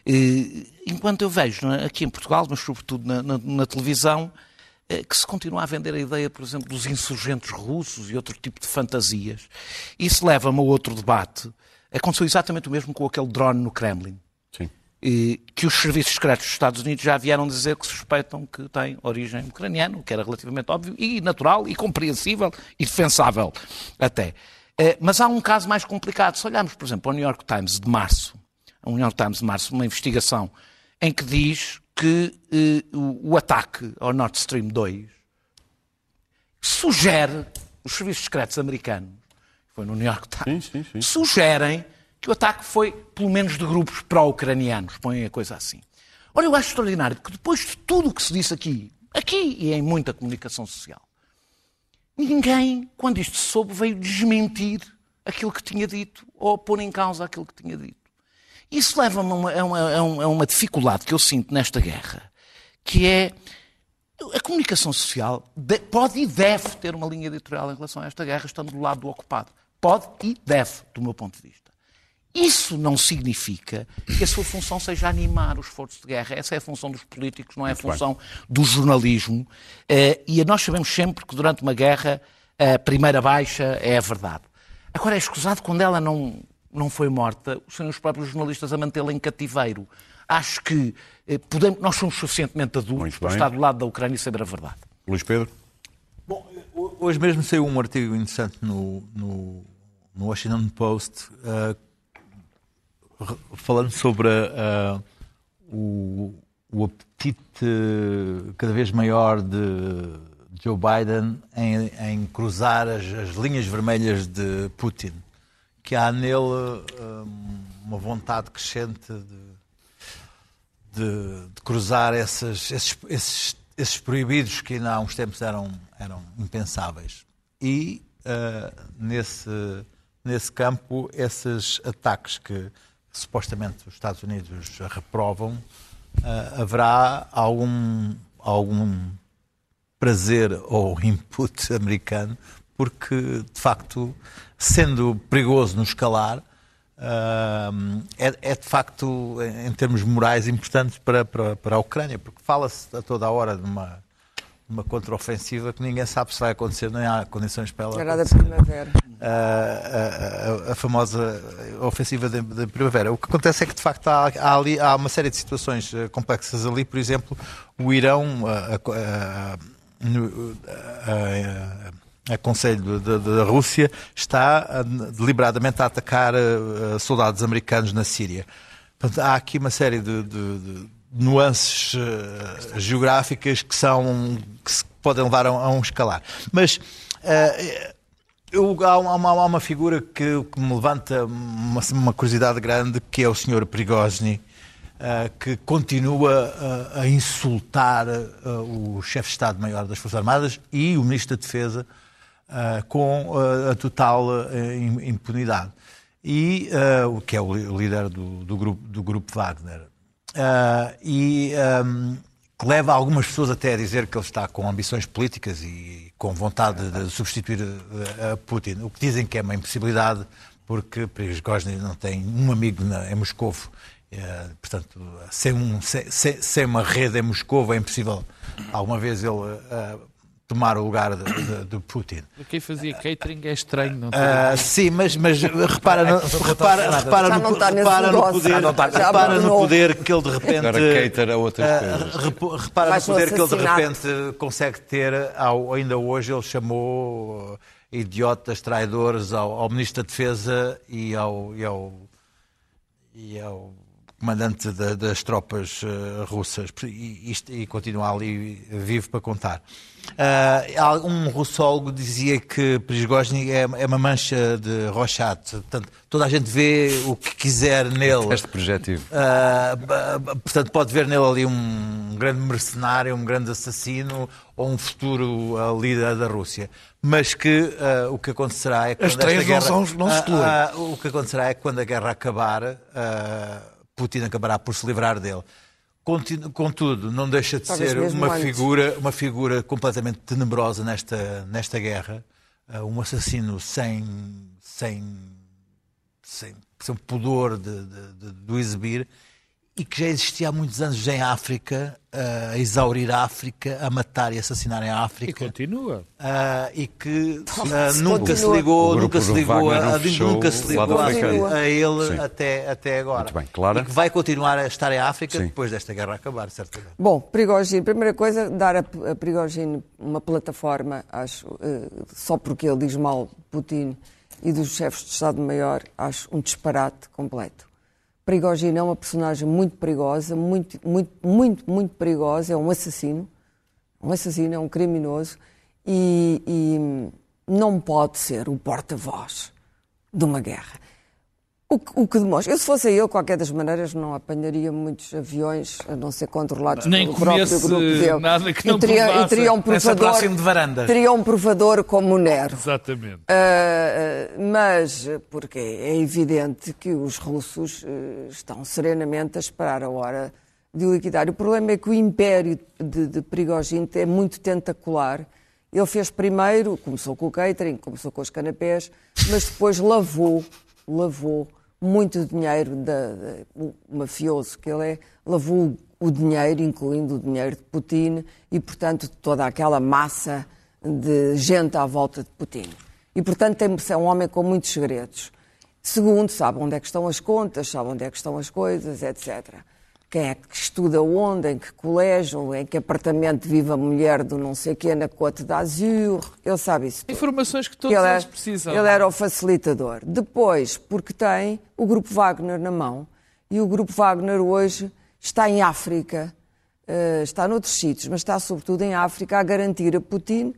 eh, enquanto eu vejo é, aqui em Portugal, mas sobretudo na, na- na televisão, que se continua a vender a ideia, por exemplo, dos insurgentes russos e outro tipo de fantasias. Isso leva-me a outro debate. Aconteceu exatamente o mesmo com aquele drone no Kremlin que os serviços secretos dos Estados Unidos já vieram dizer que suspeitam que tem origem ucraniana, o que era relativamente óbvio e natural e compreensível e defensável até. Eh, Mas há um caso mais complicado. Se olharmos, por exemplo, ao New York Times de março, ao New York Times de março, uma investigação em que diz que eh, o, o ataque ao Nord Stream 2 sugere, os serviços secretos americanos, foi no New York Times, Sim, sim, sim. sugerem que o ataque foi, pelo menos, de grupos pró-ucranianos, põem a coisa assim. Olha, eu acho extraordinário que depois de tudo o que se disse aqui, aqui e em muita comunicação social, ninguém, quando isto se soube, veio desmentir aquilo que tinha dito ou pôr em causa aquilo que tinha dito. Isso leva-me a uma, a a uma- dificuldade que eu sinto nesta guerra, que é a comunicação social de- pode e deve ter uma linha editorial em relação a esta guerra, estando do lado do ocupado. Pode e deve, do meu ponto de vista. Isso não significa que a sua função seja animar os esforços de guerra. Essa é a função dos políticos, não é a função do jornalismo. Eh, E nós sabemos sempre que durante uma guerra a primeira baixa é a verdade. Agora é escusado quando ela não, não foi morta, serem os próprios jornalistas a mantê-la em cativeiro. Acho que eh, podemos, nós somos suficientemente adultos para bem. estar do lado da Ucrânia e saber a verdade. Luís Pedro? Bom, hoje mesmo saiu um artigo interessante no, no, no Washington Post re- falando sobre ah, o, o apetite cada vez maior de Joe Biden em, em cruzar as, as linhas vermelhas de Putin. Que há nele ah, uma vontade crescente de, de, de cruzar essas- esses, esses, esses proibidos que ainda há uns tempos eram, eram impensáveis. E ah, nesse, nesse campo, esses ataques que supostamente os Estados Unidos reprovam, ah, haverá algum, algum prazer ou *laughs* input americano, porque de facto, sendo perigoso no escalar, ah, é, é de facto, em termos morais, importante para, para, para a Ucrânia, porque fala-se a toda a hora de uma, uma contraofensiva que ninguém sabe se vai acontecer, nem há condições para ela Era da acontecer primavera. a, a- a- a famosa ofensiva da, primavera. O que acontece é que, de facto, há, há ali há uma série de situações eh, complexas ali. Por exemplo, o Irão, a, a- a- a- a- a conselho da, Rússia, está a- deliberadamente a atacar eh, soldados americanos na Síria. Portanto, há aqui uma série de, de- de nuances eh, geográficas que são que se podem levar a, a um escalar. Mas eh, eu, há, uma, há uma figura que, que me levanta uma, uma, curiosidade grande, que é o senhor Prigozhin, uh, que continua uh, a insultar uh, o chefe de Estado-Maior das Forças Armadas e o Ministro da Defesa com a total impunidade. E, o que é o líder do, do, grupo, do grupo Wagner. E um, que leva algumas pessoas até a dizer que ele está com ambições políticas e com vontade de substituir a eh, Putin. O que dizem que é uma impossibilidade, porque Prigozhin não tem um amigo em Moscou. É, portanto, sem, um, sem, sem, uma rede em Moscou é impossível alguma vez ele uh, tomar o lugar de, de, de, Putin. Quem fazia catering é estranho, não uh, Sim, mas, mas repara, no, repara, repara, no, repara no poder, repara no poder que ele de repente. Uh, repara no poder que ele de repente consegue ter. Ao, ainda hoje ele chamou idiotas, traidores ao, ao Ministro da Defesa e ao, e ao, e ao comandante das tropas uh, russas e, isto, e continua ali vivo para contar. Uh, um russólogo dizia que Prigozhin é, é uma mancha de Rochat, portanto, toda a gente vê o que quiser nele. Este projetivo. Uh, portanto, pode ver nele ali um grande mercenário, um grande assassino ou um futuro uh, líder da Rússia. Mas que o que acontecerá é que. As três guerra, não, são, não se O que acontecerá é que quando a guerra acabar, Putin acabará por se livrar dele. Contudo, não deixa de Talvez ser uma figura, uma figura completamente tenebrosa nesta, nesta guerra, uh, um assassino sem, sem, sem, sem pudor de, de, de, de o exibir e que já existia há muitos anos em África, uh, a exaurir a África, a matar e assassinar em África. E continua. Uh, e que uh, nunca se ligou, nunca se ligou, a, nunca se ligou a, a ele até, até agora. Muito bem, claro. E que vai continuar a estar em África Sim. depois desta guerra acabar, certamente. Bom, Prigogine, primeira coisa, dar a, a Prigogine uma plataforma, acho, só porque ele diz mal de Putin e dos chefes de Estado-Maior, acho um disparate completo. Prigogine é uma personagem muito perigosa, muito, muito, muito, muito perigosa, é um assassino, um assassino, é um criminoso e, e não pode ser o porta-voz de uma guerra. O que, o que, demonstra. Eu, se fosse eu, qualquer das maneiras, não apanharia muitos aviões, a não ser controlados Nem pelo próprio grupo dele. nada que não e teria, e teria um provador, de varanda. Teria um provador como o Nero. Exatamente. Uh, mas, porque é evidente que os russos uh, estão serenamente a esperar a hora de o liquidar. O problema é que o império de, de Prigogine é muito tentacular. Ele fez primeiro, começou com o catering, começou com os canapés, mas depois lavou, lavou muito dinheiro da, o mafioso que ele é, lavou o dinheiro, incluindo o dinheiro de Putin, e, portanto, toda aquela massa de gente à volta de Putin. E, portanto, é um homem com muitos segredos. Segundo, sabe onde é que estão as contas, sabe onde é que estão as coisas, etc quem é que estuda onde, em que colégio, em que apartamento vive a mulher do não sei quê na Côte d'Azur, ele sabe isso. Tudo. Informações que todos ele eles precisam. Ele era o facilitador. Depois, porque tem o Grupo Wagner na mão, e o Grupo Wagner hoje está em África, uh, está noutros sítios, mas está sobretudo em África a garantir a Putin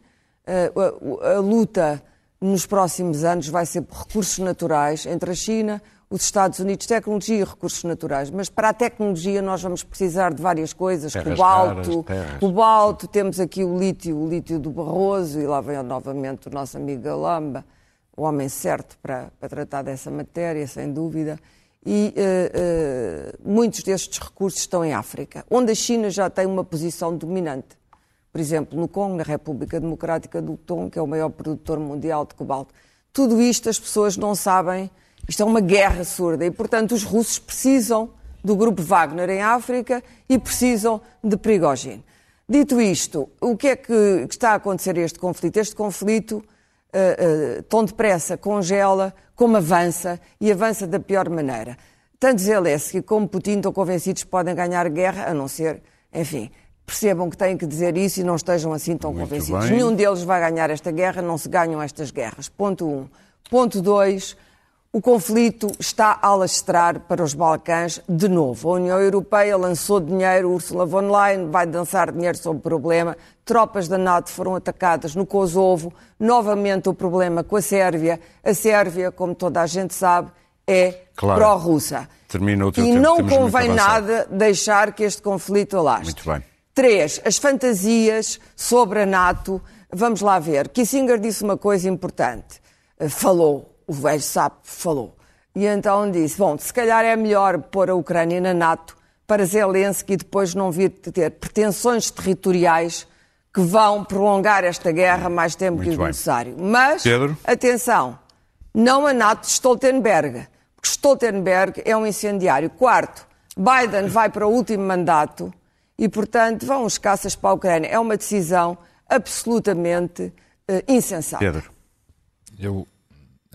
uh, a, a luta nos próximos anos vai ser por recursos naturais entre a China, os Estados Unidos, tecnologia e recursos naturais. Mas para a tecnologia nós vamos precisar de várias coisas, terras cobalto, raras, cobalto, temos aqui o lítio, o lítio do Barroso, e lá vem novamente o nosso amigo Galamba, o homem certo para, para tratar dessa matéria, sem dúvida. E uh, uh, muitos destes recursos estão em África, onde a China já tem uma posição dominante. Por exemplo, no Congo, na República Democrática do Congo, que é o maior produtor mundial de cobalto. Tudo isto as pessoas não sabem isto é uma guerra surda e, portanto, os russos precisam do grupo Wagner em África e precisam de Prigogine. Dito isto, o que é que está a acontecer este conflito? Este conflito, uh, uh, tão depressa, congela, como avança, e avança da pior maneira. Tanto Zelensky como Putin estão convencidos que podem ganhar guerra, a não ser, enfim, percebam que têm que dizer isso e não estejam assim tão Muito convencidos. Bem. Nenhum deles vai ganhar esta guerra, não se ganham estas guerras. Ponto um. Ponto dois o conflito está a alastrar para os Balcãs de novo. A União Europeia lançou dinheiro, Ursula von Leyen vai dançar dinheiro sobre o problema. Tropas da NATO foram atacadas no Kosovo. Novamente o problema com a Sérvia. A Sérvia, como toda a gente sabe, é Claro. pró-russa. Termina o teu E tempo, não temos convém nada deixar que este conflito alastre. Muito bem. Três, as fantasias sobre a NATO. Vamos lá ver. Kissinger disse uma coisa importante. Eh, Falou, o velho sapo falou. E então disse: bom, se calhar é melhor pôr a Ucrânia na NATO para Zelensky depois não vir ter pretensões territoriais que vão prolongar esta guerra mais tempo que Muito o bem. necessário. Mas, Pedro? atenção, não a NATO de Stoltenberg, porque Stoltenberg é um incendiário. Quarto, Biden vai para o último mandato e, portanto, vão os caças para a Ucrânia. É uma decisão absolutamente eh, insensata. Pedro. Eu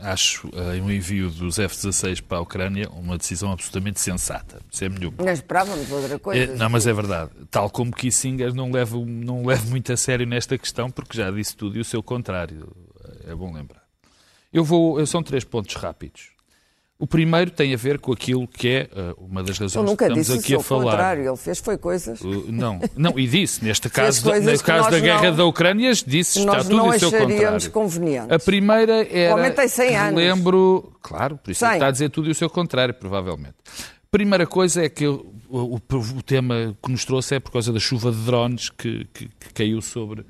acho eh, um envio dos F-16 para a Ucrânia uma decisão absolutamente sensata, sem nenhum. Não esperávamos outra coisa. É, não, mas é verdade. Tal como Kissinger não leva, não leva muito a sério nesta questão, porque já disse tudo e o seu contrário. É bom lembrar. Eu vou. eu- São três pontos rápidos. O primeiro tem a ver com aquilo que é eh, uma das razões que estamos disse o aqui a falar. contrário. Ele fez foi coisas Uh, Não, não, e disse, neste *laughs* caso, da, que caso da guerra não- da Ucrânia, disse que está tudo não em seu contrário. convenientes. A primeira era. O homem tem 100 anos. Relembro, claro, por isso é está a dizer tudo e o seu contrário, provavelmente. Primeira coisa é que o, o- o tema que nos trouxe é por causa da chuva de drones que, que- que caiu sobre,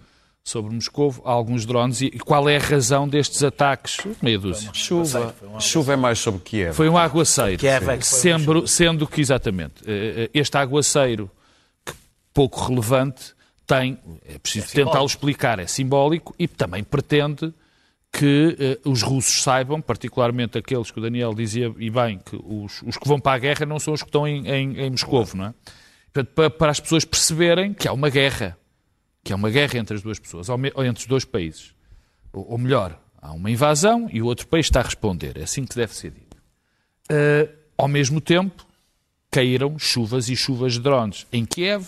sobre Moscou. Há alguns drones e, qual é a razão destes ataques? Meia dúzia. Chuva. Chuva é mais sobre Kiev. Foi um aguaceiro. Kiev é que foi uma sendo, sendo que, exatamente, eh, eh, este aguaceiro, que pouco relevante, tem, é preciso tentá-lo explicar, é simbólico e também pretende que eh, os russos saibam, particularmente aqueles que o Daniel dizia, e bem, que os, os que vão para a guerra não são os que estão em, em, em Moscovo, não é? Portanto, para, para as pessoas perceberem que há uma guerra, que há uma guerra entre as duas pessoas, ou entre os dois países. Ou, ou melhor, há uma invasão e o outro país está a responder. É assim que deve ser dito. Uh, ao mesmo tempo, caíram chuvas e chuvas de drones em Kiev,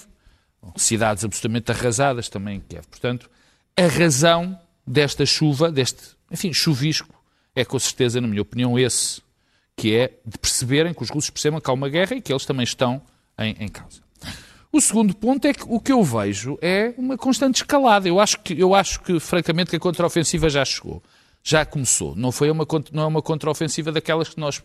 cidades absolutamente arrasadas também em Kiev. Portanto, a razão desta chuva, deste, enfim, chuvisco, é com certeza, na minha opinião, esse, que é de perceberem, que os russos percebam que há uma guerra e que eles também estão em, em causa. O segundo ponto é que o que eu vejo é uma constante escalada. Eu acho que, eu acho que francamente, que a contraofensiva já chegou. Já começou. Não, foi uma, não é uma contraofensiva daquelas que nós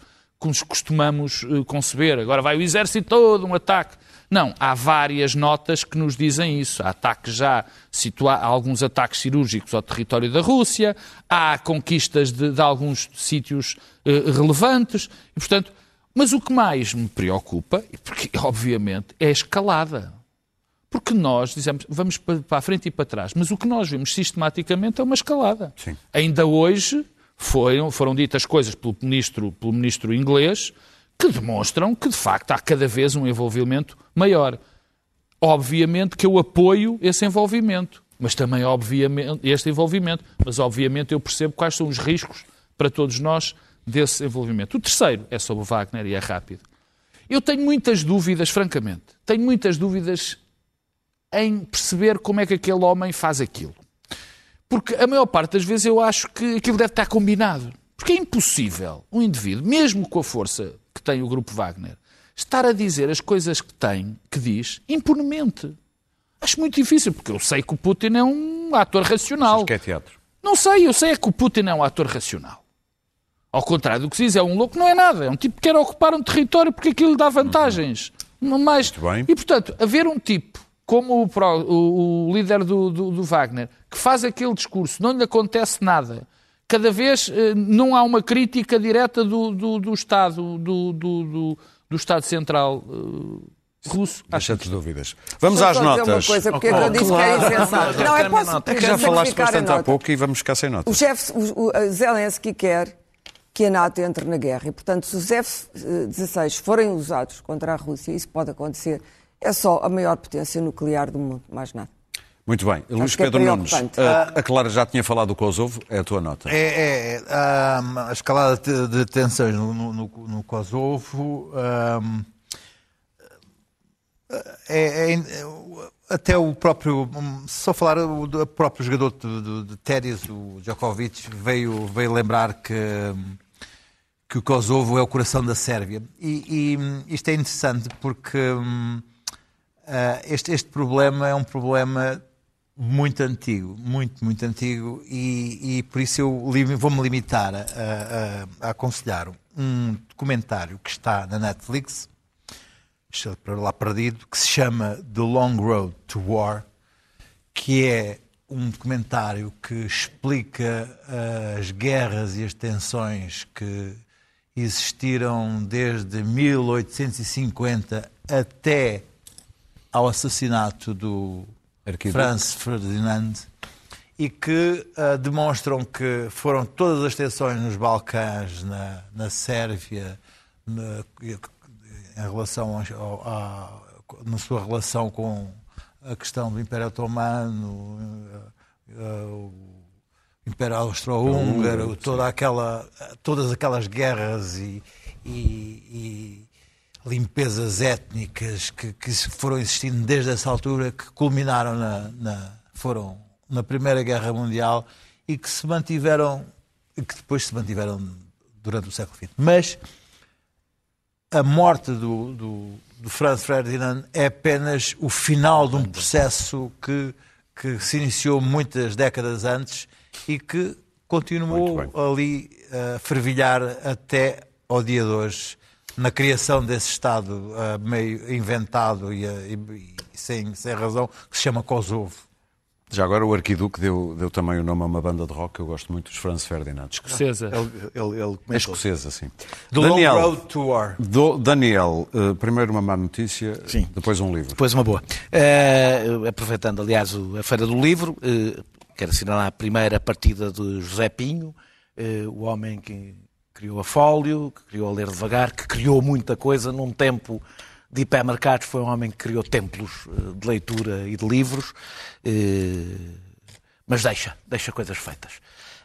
costumamos eh, conceber. Agora vai o exército todo, um ataque. Não, há várias notas que nos dizem isso. Há ataques já, situa há alguns ataques cirúrgicos ao território da Rússia, há conquistas de, de alguns sítios eh, relevantes, e portanto, mas o que mais me preocupa, porque *laughs* obviamente, é a escalada. Porque nós dizemos, vamos pa- para a frente e para trás, mas o que nós vemos sistematicamente é uma escalada. Sim. Ainda hoje foram, foram ditas coisas pelo ministro, pelo ministro inglês que demonstram que, de facto, há cada vez um envolvimento maior. Obviamente que eu apoio esse envolvimento, mas também, obviamente, este envolvimento, mas obviamente eu percebo quais são os riscos para todos nós desse envolvimento. O terceiro é sobre o Wagner e é rápido. Eu tenho muitas dúvidas, francamente, tenho muitas dúvidas em perceber como é que aquele homem faz aquilo. Porque a maior parte das vezes eu acho que aquilo deve estar combinado. Porque é impossível um indivíduo, mesmo com a força que tem o grupo Wagner, estar a dizer as coisas que tem, que diz, impunemente. Acho muito difícil, porque eu sei que o Putin é um ator racional. Acho que é teatro. Não sei, eu sei é que o Putin é um ator racional. Ao contrário do que se diz, é um louco, não é nada. É um tipo que quer ocupar um território porque aquilo lhe dá vantagens. Não. Muito bem. E, portanto, haver um tipo como o, pró- o- o líder do, do- do Wagner, que faz aquele discurso, não lhe acontece nada. Cada vez eh, não há uma crítica direta do, do- do Estado, do, do- do- do Estado Central eh, russo. Acho Deixa-te dúvidas. Vamos às notas. uma coisa, porque é que eu disse que era insensato. *laughs* Não, é posso É que já falaste bastante há pouco e vamos ficar sem O notas. chefe, o, o, Zelensky quer que a NATO entre na guerra e, portanto, se os F-16 forem usados contra a Rússia, isso pode acontecer, é só a maior potência nuclear do mundo, mais nada. Muito bem. Luís que é Pedro Nunes, preocupante. a, a Clara já tinha falado do Kosovo, é a tua nota. É, é, ahm, a escalada de, de tensões no, no, no- Kosovo ahm, é, é- até o próprio só falar o, do próprio jogador de, de, de ténis, o Djokovic veio veio lembrar que que o Kosovo é o coração da Sérvia. E, e isto é interessante porque hum, ah, este, este problema é um problema muito antigo, muito, muito antigo, e, e por isso eu vou-me limitar a, a- a aconselhar um documentário que está na Netflix, está lá perdido, que se chama The Long Road to War, que é um documentário que explica ah, as guerras e as tensões que existiram desde 1850 até ao assassinato do Arquiduque. Franz Ferdinand e que ah, demonstram que foram todas as tensões nos Balcãs, na, na Sérvia, na, em relação ao, na sua relação com a questão do Império Otomano, ah, o Império Austro-Húngaro, toda aquela, todas aquelas guerras e, e- e limpezas étnicas que, que foram existindo desde essa altura, que culminaram na, na- foram na Primeira Guerra Mundial e que se mantiveram e que depois se mantiveram durante o século XX. Mas a morte do, do, do Franz Ferdinand é apenas o final de um processo que, que se iniciou muitas décadas antes e que continuou ali a fervilhar até ao dia de hoje, na criação desse Estado ah, meio inventado e, ah, e- e sem, sem razão, que se chama Kosovo. Já agora o Arquiduque deu, deu também o nome a uma banda de rock que eu gosto muito, os Franz Ferdinand. Escocesa. Ele, ele, ele É escocesa, sim. The Daniel, Long Road to War. do- Daniel, eh, primeiro uma má notícia, Sim. depois um livro. Depois uma boa. Eh, aproveitando, aliás, o- a Feira do Livro, eh, quero assinalar a primeira partida de José Pinho, eh, o homem que criou a Fólio, que criou a Ler Devagar, que criou muita coisa num tempo de hipermercados, foi um homem que criou templos eh, de leitura e de livros, eh, mas deixa, deixa coisas feitas.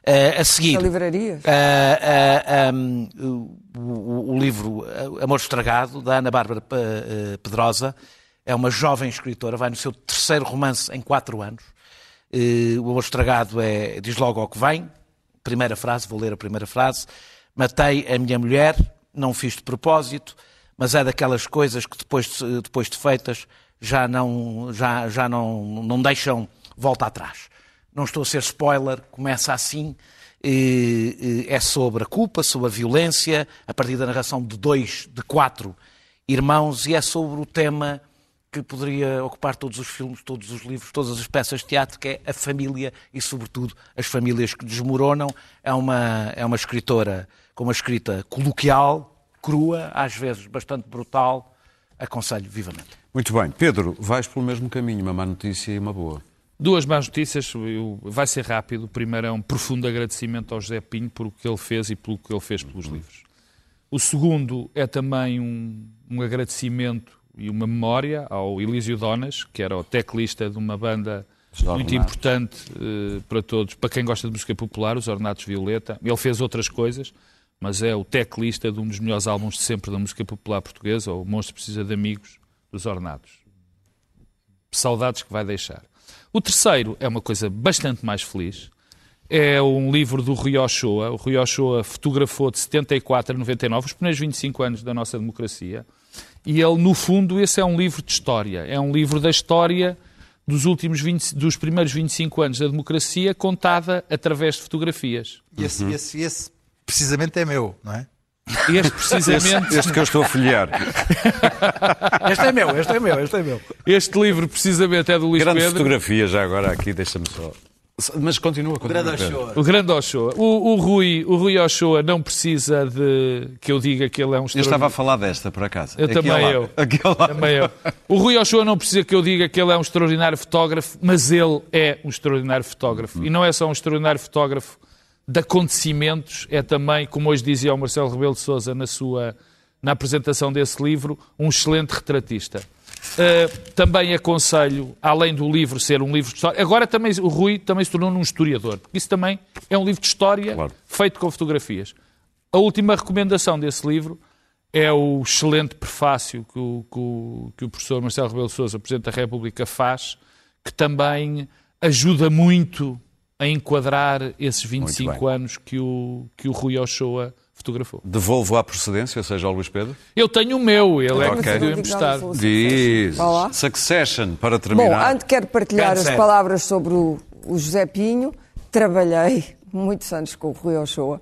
Eh, a seguir... A livrarias. Ah, ah, um, o, o- livro Amor Estragado, da Ana Bárbara Pe- Pedrosa, é uma jovem escritora, vai no seu terceiro romance em quatro anos. Eh, o Amor Estragado é, diz logo ao que vem. Primeira frase, vou ler a primeira frase. Matei a minha mulher, não fiz de propósito, mas é daquelas coisas que depois de, depois de feitas já não, já, já não, não deixam volta atrás. Não estou a ser spoiler, começa assim. É sobre a culpa, sobre a violência, a partir da narração de dois, de quatro irmãos, e é sobre o tema que poderia ocupar todos os filmes, todos os livros, todas as peças de teatro, que é a família e, sobretudo, as famílias que desmoronam. É uma, é uma escritora com uma escrita coloquial, crua, às vezes bastante brutal. Aconselho vivamente. Muito bem. Pedro, vais pelo mesmo caminho, uma má notícia e uma boa. Duas más notícias, eu- vai ser rápido. O primeiro é um profundo agradecimento ao José Pinho por o que ele fez e pelo que ele fez pelos livros. O segundo é também um, um agradecimento e uma memória ao Elísio Donas, que era o teclista de uma banda muito importante eh, para todos, para quem gosta de música popular, os Ornatos Violeta. Ele fez outras coisas, mas é o teclista de um dos melhores álbuns de sempre da música popular portuguesa, o Monstro Precisa de Amigos, dos Ornatos saudades que vai deixar. O terceiro é uma coisa bastante mais feliz. É um livro do Rui Ochoa. O Rui Ochoa fotografou de 74 a 99, os primeiros 25 anos da nossa democracia. E ele, no fundo, esse é um livro de história. É um livro da história dos últimos 20, dos primeiros 25 anos da democracia, contada através de fotografias. E esse, esse, esse precisamente é meu, não é? Este, precisamente, Este que eu estou a folhear. *laughs* Este é meu, este é meu, este é meu. este livro, precisamente, é do Luís Grande Pedro. fotografia já agora aqui, deixa-me só. Mas continua, continua. Grande Pedro. Ochoa. O grande Ochoa. O, o Rui, o Rui Ochoa não precisa de que eu diga que ele é um Eu estava a falar desta, por acaso. Eu Aqui também, eu. Aqui. Também eu. O Rui Ochoa não precisa que eu diga que ele é um extraordinário fotógrafo, mas ele é um extraordinário fotógrafo. E não é só um extraordinário fotógrafo de acontecimentos, é também, como hoje dizia o Marcelo Rebelo de Sousa na sua na apresentação desse livro, um excelente retratista. Uh, também aconselho, além do livro ser um livro de história, agora também o Rui também se tornou um historiador, porque isso também é um livro de história Claro. feito com fotografias. A última recomendação desse livro é o excelente prefácio que o, que o- que o professor Marcelo Rebelo Sousa, Presidente da República, faz, que também ajuda muito a enquadrar esses Muito 25 bem. anos que o, que o Rui Ochoa fotografou. Devolvo à procedência, ou seja, ao Luís Pedro. Eu tenho o meu, ele é Ok. que digo emprestar. Diz. Succession, para Bom, terminar. antes quero partilhar as palavras sobre o, o José Pinho. Trabalhei muitos anos com o Rui Ochoa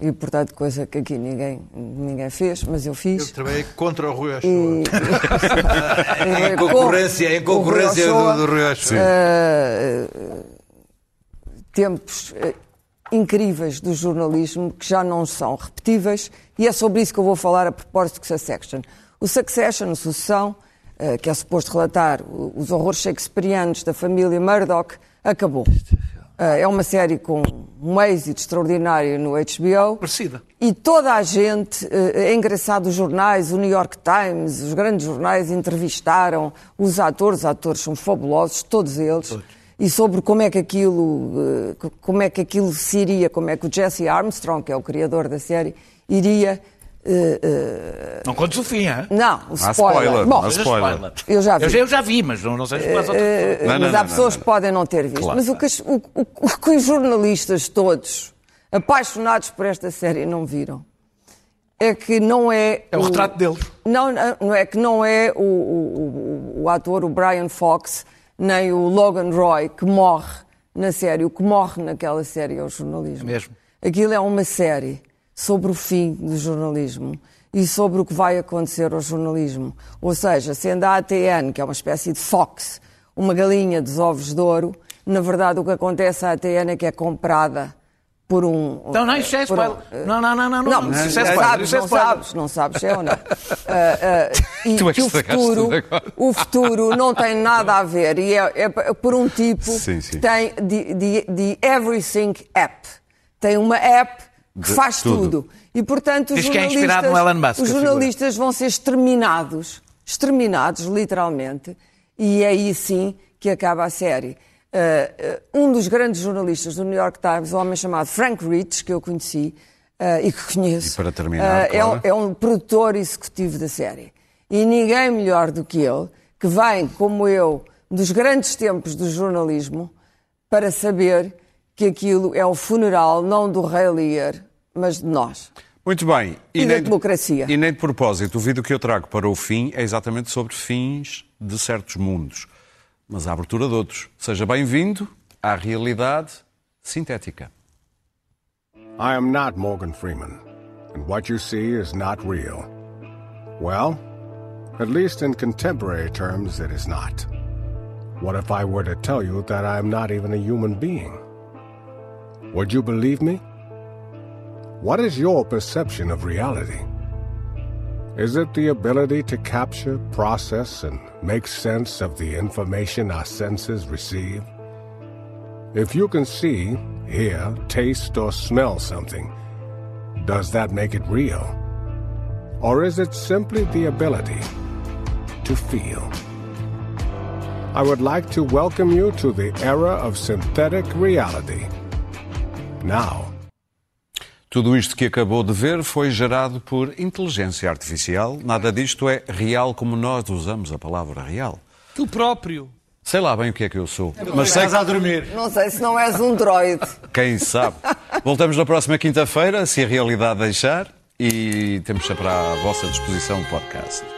e, portanto, coisa que aqui ninguém, ninguém fez, mas eu Eu fiz. trabalhei contra o Rui Ochoa. E- *laughs* Em concorrência, em concorrência Rui Ochoa, do, do Rui Ochoa. eh, tempos eh, incríveis do jornalismo que já não são repetíveis e é sobre isso que eu vou falar a propósito de Succession. O Succession, a sucessão, eh, que é suposto relatar os horrores shakespearianos da família Murdoch, acabou. Eh, É uma série com um êxito extraordinário no HBO. Parecida. E toda a gente, eh, é engraçado, os jornais, o New York Times, os grandes jornais entrevistaram os atores, os atores são fabulosos, todos eles, e sobre como é que aquilo, eh, co- como é que aquilo se iria, como é que o Jesse Armstrong, que é o criador da série, iria. eh, eh, Não contes o fim, hein? não, o spoiler. spoiler, Bom, há é spoiler. eu já vi. Eu já, eu já vi, mas não, não sei se outra Eh, Não, mas não, há não, pessoas não, que podem não ter visto. Claro. Mas o que, o- o- o que os jornalistas todos, apaixonados por esta série, não viram é que não é. É o retrato deles. Não, não, não é que não é o, o- o- o ator, o Brian Fox, nem o Logan Roy, que morre na série. O que morre naquela série é o jornalismo. É mesmo. Aquilo é uma série sobre o fim do jornalismo e sobre o que vai acontecer ao jornalismo. Ou seja, sendo a ATN, que é uma espécie de Fox, uma galinha dos ovos de ouro, na verdade o que acontece à ATN é que é comprada por um. Não, não, isso é por um- spoiler. Não, não, não, não. não, não, mas isso é não spoiler, sabes, é não spoiler. sabes, não sabes é ou não. Ah, *laughs* ah, e Tu é que o futuro, o futuro não tem nada a ver e é, é por um tipo Sim, sim. que tem de, de, de Everything App. Tem uma app que De faz tudo. tudo. E, portanto, os Diz que é jornalistas, Elon Musk, os jornalistas vão ser exterminados, exterminados, literalmente, e é aí sim que acaba a série. Uh, uh, um dos grandes jornalistas do New York Times, um homem chamado Frank Rich, que eu conheci uh, e que conheço, E para terminar, é, um, é um produtor executivo da série. E ninguém melhor do que ele, que vem, como eu, dos grandes tempos do jornalismo, para saber que aquilo é o funeral não do rei Lear, mas de nós. Muito bem. E da nem de- democracia. E nem de propósito, o vídeo que eu trago para o fim é exatamente sobre fins de certos mundos, mas a abertura de outros. Seja bem-vindo à realidade sintética. I am not Morgan Freeman, and what you see is not real. Well, at least in contemporary terms, it is not. What if I were to tell you that I am not even a human being? Would you believe me? What is your perception of reality? Is it the ability to capture, process, and make sense of the information our senses receive? If you can see, hear, taste, or smell something, does that make it real? Or is it simply the ability to feel? I would like to welcome you to the era of synthetic reality. Now, Tudo isto que acabou de ver foi gerado por inteligência artificial. Nada disto é real como nós usamos a palavra real. Tu próprio. Sei lá bem o que é que eu sou, mas sei a dormir. Não sei se não és um droid. Quem sabe? Voltamos na próxima quinta-feira, se a realidade deixar, e temos sempre à vossa disposição o podcast.